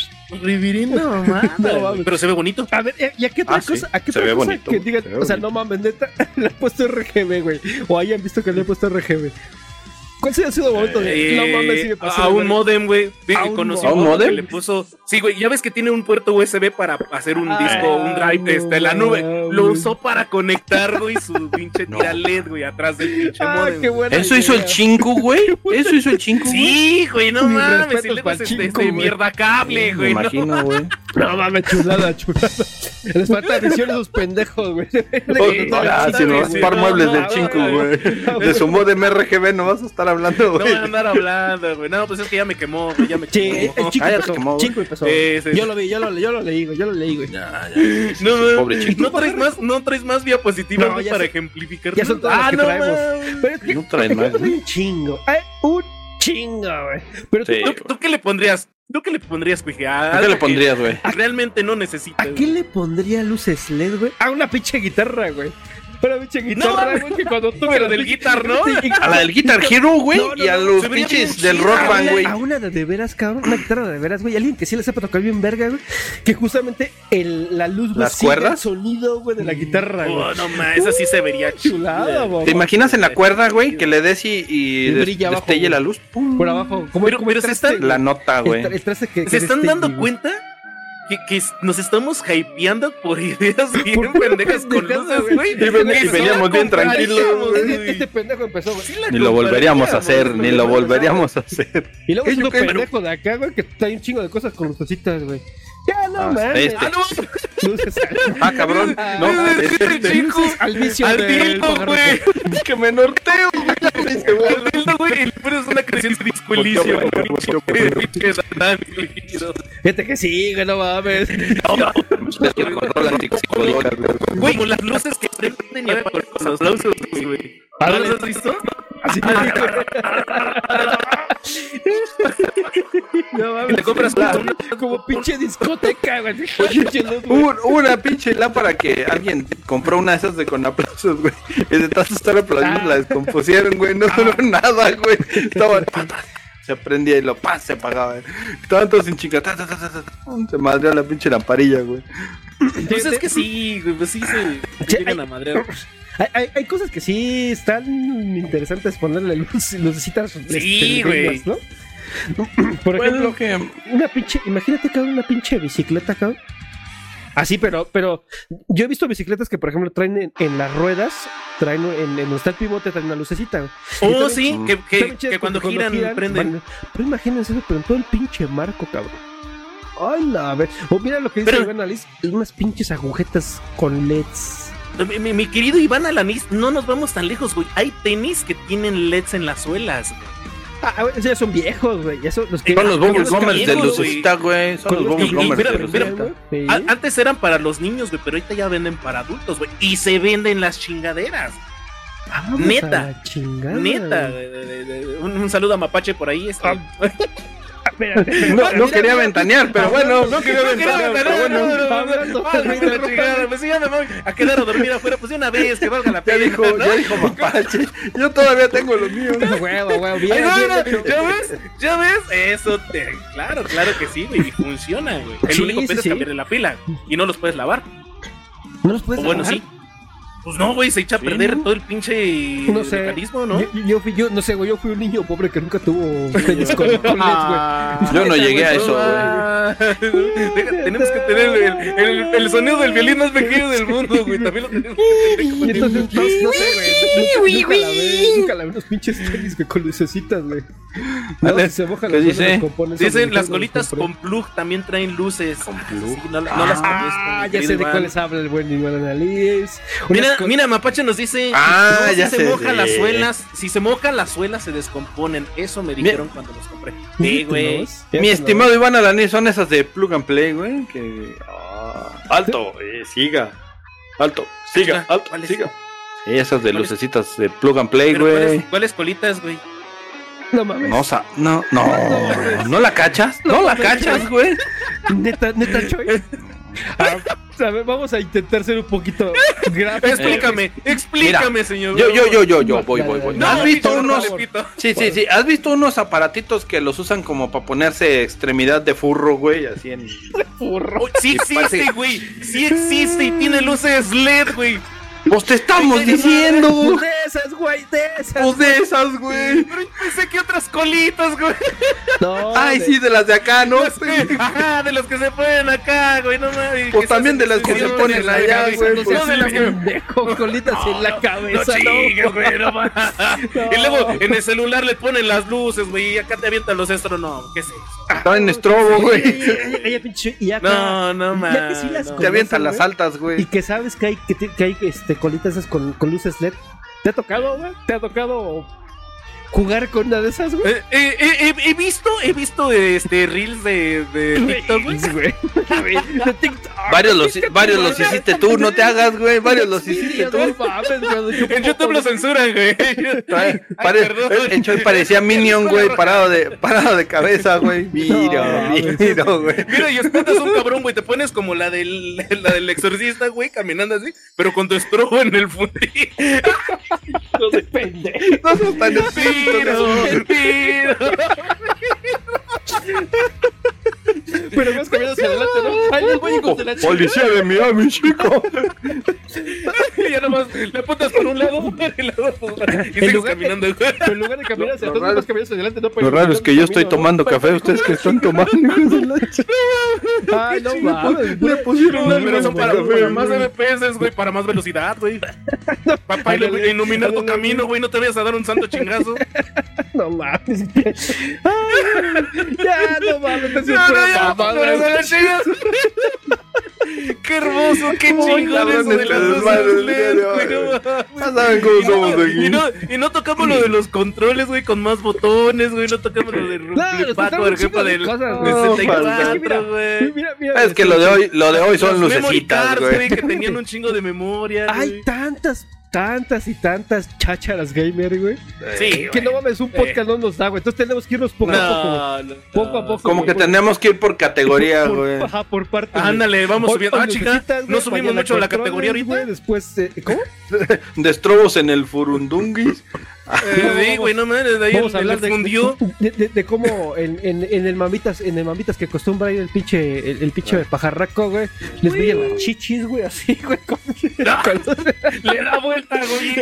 reverenda mamada. No güey. mames. Pero se ve bonito. A ver, ¿y- ¿y a qué otra Ah, sí. cosa? ¿A qué Se otra ve cosa bonito, que digan, se ve o sea, bonito. no mames, neta, le han puesto RGB, güey. O hayan visto que le han puesto RGB. ¿Cuál sería sido el momento de.? no mames, pasé a un modem, güey. Sí, ¿A un conocí modem? uno ¿A un modem? que le puso. Sí, güey. Ya ves que tiene un puerto USB para hacer un Ah, disco, un drive, no este, la nube. Lo usó para conectar, güey, su pinche No. tira LED, güey, atrás del pinche Ah, modem. qué buena Eso hizo el chingo, güey. Eso hizo el chingo. güey. Sí, güey, no Mis mames. pa'l es este, este mierda cable, güey. No mames, chulada, chulada. Les falta atención a esos pendejos, güey. Ah, si no, sí, par no, muebles no, del no, chingo, no, güey. De su modem RGB no vas a estar hablando, No güey. van a andar hablando, güey. No, pues es que ya me quemó, güey. Ya me Sí, quemó. el chico Cállate, empezó. quemó, güey. Chico empezó. Sí, sí. Yo lo vi, yo lo, yo lo leí, güey. Yo lo leí, güey. No, no, Pobre chico. no traes más, no traes más diapositivas No, para ejemplificar. ya son todas las ah, que no. Pero es que No traen más, un chingo. Hay un chingo, güey. Pero tú, Sí. ¿Tú, tú qué le pondrías? ¿Tú qué le pondrías, güey? A ¿Qué le pondrías, güey? Realmente no necesitas. ¿a qué le pondría luces LED, güey? A una pinche guitarra, güey. Una pinche guitarra, mames. güey, que cuando tú Pero del guitar, ¿no? A la del Guitar Hero, güey. No, no, y a no, los pinches del Rock Band, güey. A una de, de veras, cabrón, una guitarra de veras, güey. Alguien que sí le sepa tocar bien verga, güey. Que justamente el, la luz, güey, ¿Las cuerdas? el sonido, güey, de la guitarra, güey. Oh, no mames, esa sí se vería Chulada, güey. ¿Te imaginas en la cuerda, güey? Que le des y, y des- brilla abajo, destelle güey. la luz. ¡Pum! Por abajo. Como, Pero- como pero el se traste- están- La nota, güey. ¿Se están dando cuenta? Que, que nos estamos hypeando por ideas bien pendejas con luces, güey. Y ven- veníamos bien tranquilos. Este, este pendejo empezó, güey. Sí Ni lo volveríamos a hacer, ni lo volveríamos a hacer. Y luego ¿Qué, es un pendejo de acá, güey, que trae un chingo de cosas con lucecitas, güey. Ya no Ah, este. Ah, no, Ah, cabrón. No, es es el este. al vicio Al dildo, güey. Que me norteo, güey. Al dildo, güey. Y pones una. Fíjate que sí, güey, no mames. Es güey. Las luces que prenden y apagan con los aplausos, güey. ¿No las has visto? Así No Que mames. te compras una- Como pinche discoteca, güey. Un- una pinche lámpara que alguien compró una de esas de con aplausos, güey. Y de tanto estar aplaudiendo la descompusieron, güey. No duró nada, güey. Estaba. pa, pa, Se prendía y lo pa, se apagaba. Estaban todos sin chinga. ta, ta, ta, Se madreó la pinche lamparilla, güey. Pues es que sí, güey, pues sí se se llegan a madrear. Hay, hay, hay cosas que sí están interesantes ponerle luz, lucecitas Sí, este, güey. ¿no? Por ejemplo, Bueno, que. una pinche, imagínate cabrón, una pinche bicicleta, cabrón. Así, pero, pero yo he visto bicicletas que, por ejemplo, traen en, en las ruedas, traen en, en donde está el pivote, traen una lucecita. Oh, sí, que, cuando giran, prenden. van- pero imagínense eso, pero en todo el pinche marco, cabrón. Ay, no, a ver. O mira lo que dice Pero- Iván Alice, unas pinches agujetas con LEDs. Mi, mi- mi querido Iván Alanis, no nos vamos tan lejos, güey. Hay tenis que tienen LEDs en las suelas. güey. Ah, ah, esos ya son viejos, güey. Son los que. Son los Bubble los Gummers de lucecita, güey. Son los Bubble Gummers de lucecita. Sí. Antes eran para los niños, güey, pero ahorita ya venden para adultos, güey. Y se venden las chingaderas. Vamos neta. a la chingada. Neta, un, un saludo a Mapache por ahí. Este. Ah, Espérate. No, no quería ventanear, pero bueno. No quería ventanear, ventanear, pero no, bueno. Pues sí, ya me voy a quedar a dormir afuera, pues de una vez, que valga la Ya pena. dijo, ¿no? ya dijo Mapache. Yo todavía tengo los míos. Huevo, huevo, bien. ¿Ya ves? ¿Ya ves? Eso te... Claro, claro que sí, güey. Y funciona, güey. El Sí, único sí, pedo sí. es cambiarle la pila. Y no los puedes lavar. ¿No los puedes O bueno, lavar? sí. Pues no, güey, se echa a perder todo el pinche No sé. mecanismo, ¿no? Yo, yo fui, yo, no sé, güey, yo fui un niño pobre que nunca tuvo güey. Yo no llegué a eso, güey. Ah, deja- tenemos que tener el, el, el sonido del violín más pequeño del mundo, güey. También lo tenemos que Y tener. entonces, no, no sé, güey. Nunca, nunca la ve, nunca la ve unos pinches tenis güey, con lucecitas, güey. No, Vale, se mojan ¿qué los dice? los Dicen, las colitas con plug también traen luces. Con plug. no, no las Ah, conozco, ya mi sé de cuáles habla el buen Iván Analiz. Mira, Mira, Mapache nos dice, Ah, no, ya si se mojan de- las suelas, si se mojan las suelas se descomponen. Eso me dijeron cuando los compré. Sí, güey. Mítenos, Mi estimado Iván Alaní, son esas de plug and play, güey. Que. ah, alto, eh, siga. Alto, siga, Ah, alto, ¿cuál es? siga. Sí, esas de lucecitas de plug and play, güey. ¿cuáles, ¿Cuáles colitas, güey? No mames. No, sa- no, no, no la cachas, no la cachas, güey. Neta, neta, Choy. Ah, a ver, vamos a intentar ser un poquito gráfico. Explícame, explícame, señor. Yo, yo, yo, yo, yo, voy, voy, voy. No, ¿Has visto unos? Sí, sí, sí. ¿Has visto unos aparatitos que los usan como para ponerse extremidad de furro, güey? Así en. Oh, sí existe, güey. Sí existe y tiene luces LED, güey. Pues te estamos qué diciendo. Pues, esas, güey, de esas. Pues de esas, güey. Pero pensé que otras colitas, güey. No, Ay, de- sí, de las de acá, ¿no? Ajá, de los que se ponen acá, güey, no mames. Pues también de las que se ponen allá, güey, No, pues de las que- pendejo, colitas en la cabeza, no no. chingues, güey, no mames. No. Y luego en el celular le ponen las luces, güey, y acá te avientan los astronautas. ¿Qué es eso? Estaba en estrobo, güey. Pinche, y acá- No, no Ya mames. que sí las no. Te avientan las altas, Y güey. que sabes que hay, que hay este, colitas esas con, con luces LED. ¿Te ha tocado, güey? ¿Te ha tocado jugar con una de esas, güey? Eh, eh, eh, he, he visto, he visto este reels de, de TikTok, güey. güey. De TikTok. Varios los, varios los hiciste tú, no te hagas, güey. Varios los hiciste tú. En YouTube lo censuran, güey. El Choy parecía Minion, güey, parado de, parado de cabeza, güey. Mira, No, mira, güey. Mira, y espantas un cabrón, güey. Te pones como la del, la del exorcista, güey, caminando así, pero con tu estrobo en el fundillo. No de pendejo. No seas tan Tiro, tiro. Pero vas caminando hacia adelante, ¿no? Ay, los hijos de la chica. Policía de Miami, chico. Y ya nomás le apuntas por un lado por otro. Y sigues lugar de- caminando, güey. Pero en lugar de caminar hacia atrás, vas caminando hacia adelante. No Lo raro es que yo estoy tomando café, ustedes que están tomando, hijos de la chica. Ay, no mames. Le pusieron No, un pero son para, más. FPS, güey, para más velocidad, güey. Ándale, iluminar tu camino, güey, no te vayas a dar un santo chingazo. No mames. Ya, no mames. Te No, no, pura ya, chingas. Qué hermoso, qué chingón eso de las luces madre, LED, madre, güey, no madre. mames. Ya saben cómo Y no, somos aquí. y, no, y no tocamos lo de los controles, güey, con más botones, güey. No tocamos lo de Rumble por ejemplo, del cosas, güey. del No, falta. 64, güey. Mira, mira. Es que lo de hoy, lo de hoy son lucecitas, güey. que tenían un chingo de memoria, Hay tantas, tantas y tantas chácharas gamer, güey. Sí, Que no mames, un podcast no nos da, güey. Entonces tenemos que irnos poco a poco. No, no, Poco a poco. Como que tenemos que ir por categoría, por- güey. Ajá, por parte. Ándale, vamos subiendo. Ah, chica, no subimos mucho la categoría ahorita. güey, Después, eh, ¿cómo? Destrobos en el Furundungis. Eh, güey, no mames, de ahí Vamos a hablar de, de, de- de cómo en, en, en el mamitas, en el mamitas que acostumbra ir el pinche, el, el pinche Ah. pajarraco, güey, les brillan las chichis, güey, así, güey. con- con- Le da vuelta, güey.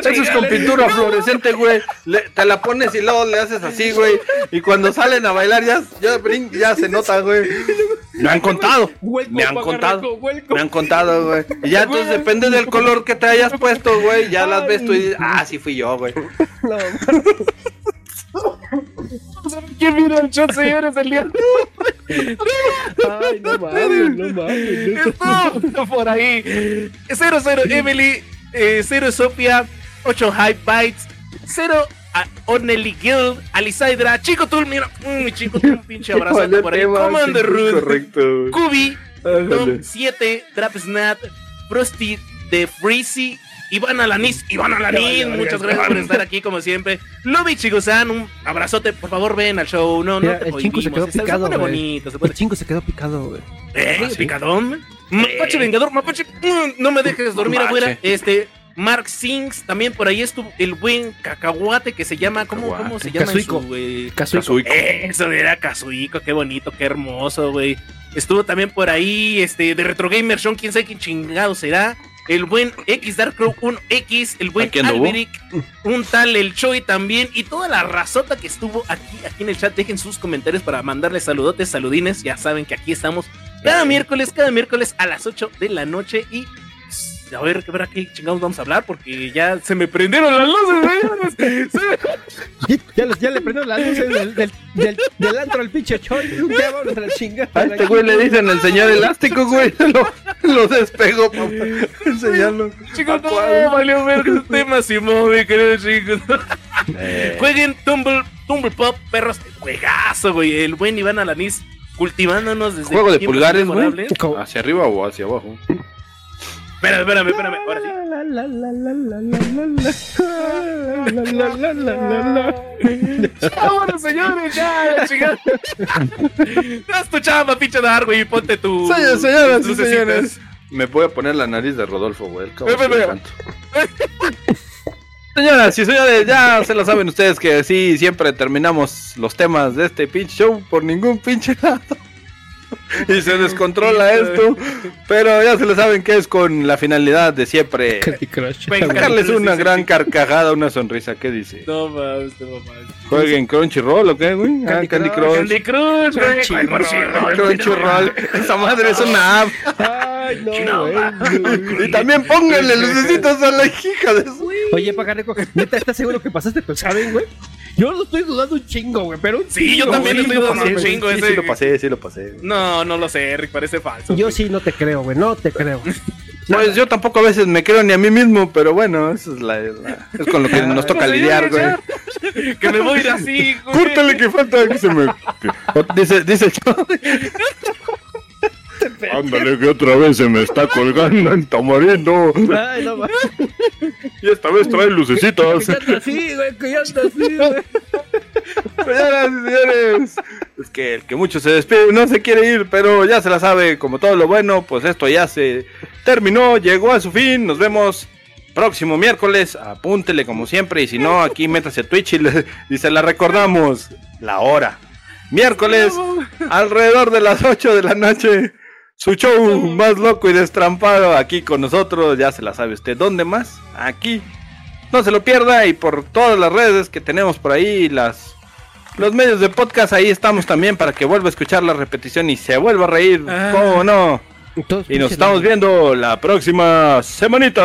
Eso es con pintura fluorescente, güey. Le- te la pones y luego le haces así, güey. Y cuando salen a bailar ya, ya, brin- ya se nota, güey. Me han contado. Me han contado. Me han contado, güey. Y ya entonces depende del color que te hayas puesto, güey. Ya las ves tú y dices, ah, sí fui yo, güey. No, ¿Quién vino al chat, señores, el día? ay, no mames, no mames. Estuvo por ahí. 00 Emily, eh, 0 Sofia, 8 High Bites, 0 a Onely Guild, Alisaidra, Chico Tul, mira, mm, mi Chico Tul, un pinche abrazo por ahí. Commander güey. Kubi, Tom Ándale. 7, Drap Snap, Frosty, The Freezy, Iván Alanis, Iván Alanis, muchas gracias por estar aquí como siempre. Lobby Chigosan, un abrazote, por favor ven al show, no, no te el chingo se quedó se picado, güey. bonito, se El chingo se quedó picado, güey. eh, picadón. Mapache Vengador, Mapache, mm, no me dejes dormir Mapache. afuera. Este, Mark Sings, también por ahí estuvo el buen cacahuate que se llama, ¿cómo, cómo se llama? su, eh, Kazuhiko. Eso era Kazuhiko, qué bonito, qué hermoso, güey. Estuvo también por ahí, este, de Retro Gamer Sean, quién sabe quién chingado será. El buen X Dark Crow 1X, el buen. Alberic, un tal el Choi también, y toda la razota que estuvo aquí, aquí en el chat. Dejen sus comentarios para mandarles saludotes, saludines. Ya saben que aquí estamos cada miércoles, cada miércoles a las 8 de la noche. Y a ver, a ver a qué chingados vamos a hablar, porque ya se me prendieron las luces, me- Ya, les- ya le prendieron las luces del, del, del, del antro al pinche Choy. Ya vamos a la chingada. A este güey le dicen el señor elástico, güey. Lo, lo despegó para enseñarlo. Chicos, no, ¿Cuál? valió ver este tema, Simón, mi querido chicos. Jueguen Tumble, Tumble Pop, perros. Juegazo, güey. El buen Iván Alanis cultivándonos desde Juego de pulgares, güey. ¿Hacia arriba o hacia abajo? Espérame, espérame, espérame. Ahora sí. Vámonos, señores, ya, chingada. Haz tu chamba, pinche dar, güey, ponte tu. Señores, señoras y señores. Me voy a poner la nariz de Rodolfo, güey. Señoras y señores, ya se lo saben ustedes que sí, siempre terminamos los temas de este pinche show por ningún pinche lado. y se descontrola esto. Pero ya se lo saben que es con la finalidad de siempre Candy Crush. Venga. sacarles una gran carcajada, una sonrisa. ¿Qué dice? No mames, no mames. ¿Jueguen Crunchyroll o qué, güey? Ah, Candy Crush. Candy Crush. Crunchyroll. Crunchyroll. Esa madre es una app. Ay, no. Y también pónganle lucecitos a la hija de su. Oye, Pagarreco, neta, ¿estás seguro que pasaste tu examen, güey? Yo lo estoy dudando un chingo, güey, pero un Sí, yo también güey. estoy dudando un chingo Sí, ese. sí lo pasé, sí lo pasé. No, no lo sé, Rick, parece falso. Yo güey. sí no te creo, güey, no te creo. Pues yo tampoco a veces me creo ni a mí mismo, pero bueno, eso es la, la- es con lo que nos toca lidiar, güey. Que me voy a ir así, güey. Córtale que falta que se me. Dice, dice el chavo. Ándale que otra vez se me está colgando el tamarindo. Ay, no. Y esta vez trae lucecitas. Que ya así, güey, que ya así, güey. Señoras y señores, es que el que mucho se despide no se quiere ir, pero ya se la sabe, como todo lo bueno, pues esto ya se terminó, llegó a su fin, nos vemos próximo miércoles, apúntele como siempre, y si no, aquí métase a Twitch y, le- y se la recordamos, la hora. Miércoles, alrededor de las 8 de la noche, su show más loco y destrampado aquí con nosotros, ya se la sabe usted, ¿dónde más? Aquí. No se lo pierda y por todas las redes que tenemos por ahí, las los medios de podcast, ahí estamos también para que vuelva a escuchar la repetición y se vuelva a reír. Ah. ¿Cómo no? Entonces, Y nos estamos viendo la próxima semanita.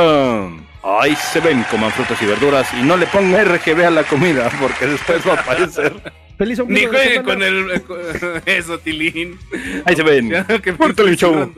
Ahí se ven, coman frutas y verduras y no le pongan RGB a la comida porque después va a aparecer. Feliz Ni ombligo de juegue semana. con el. Eso, Tilín. Ahí se ven. Córtale el show.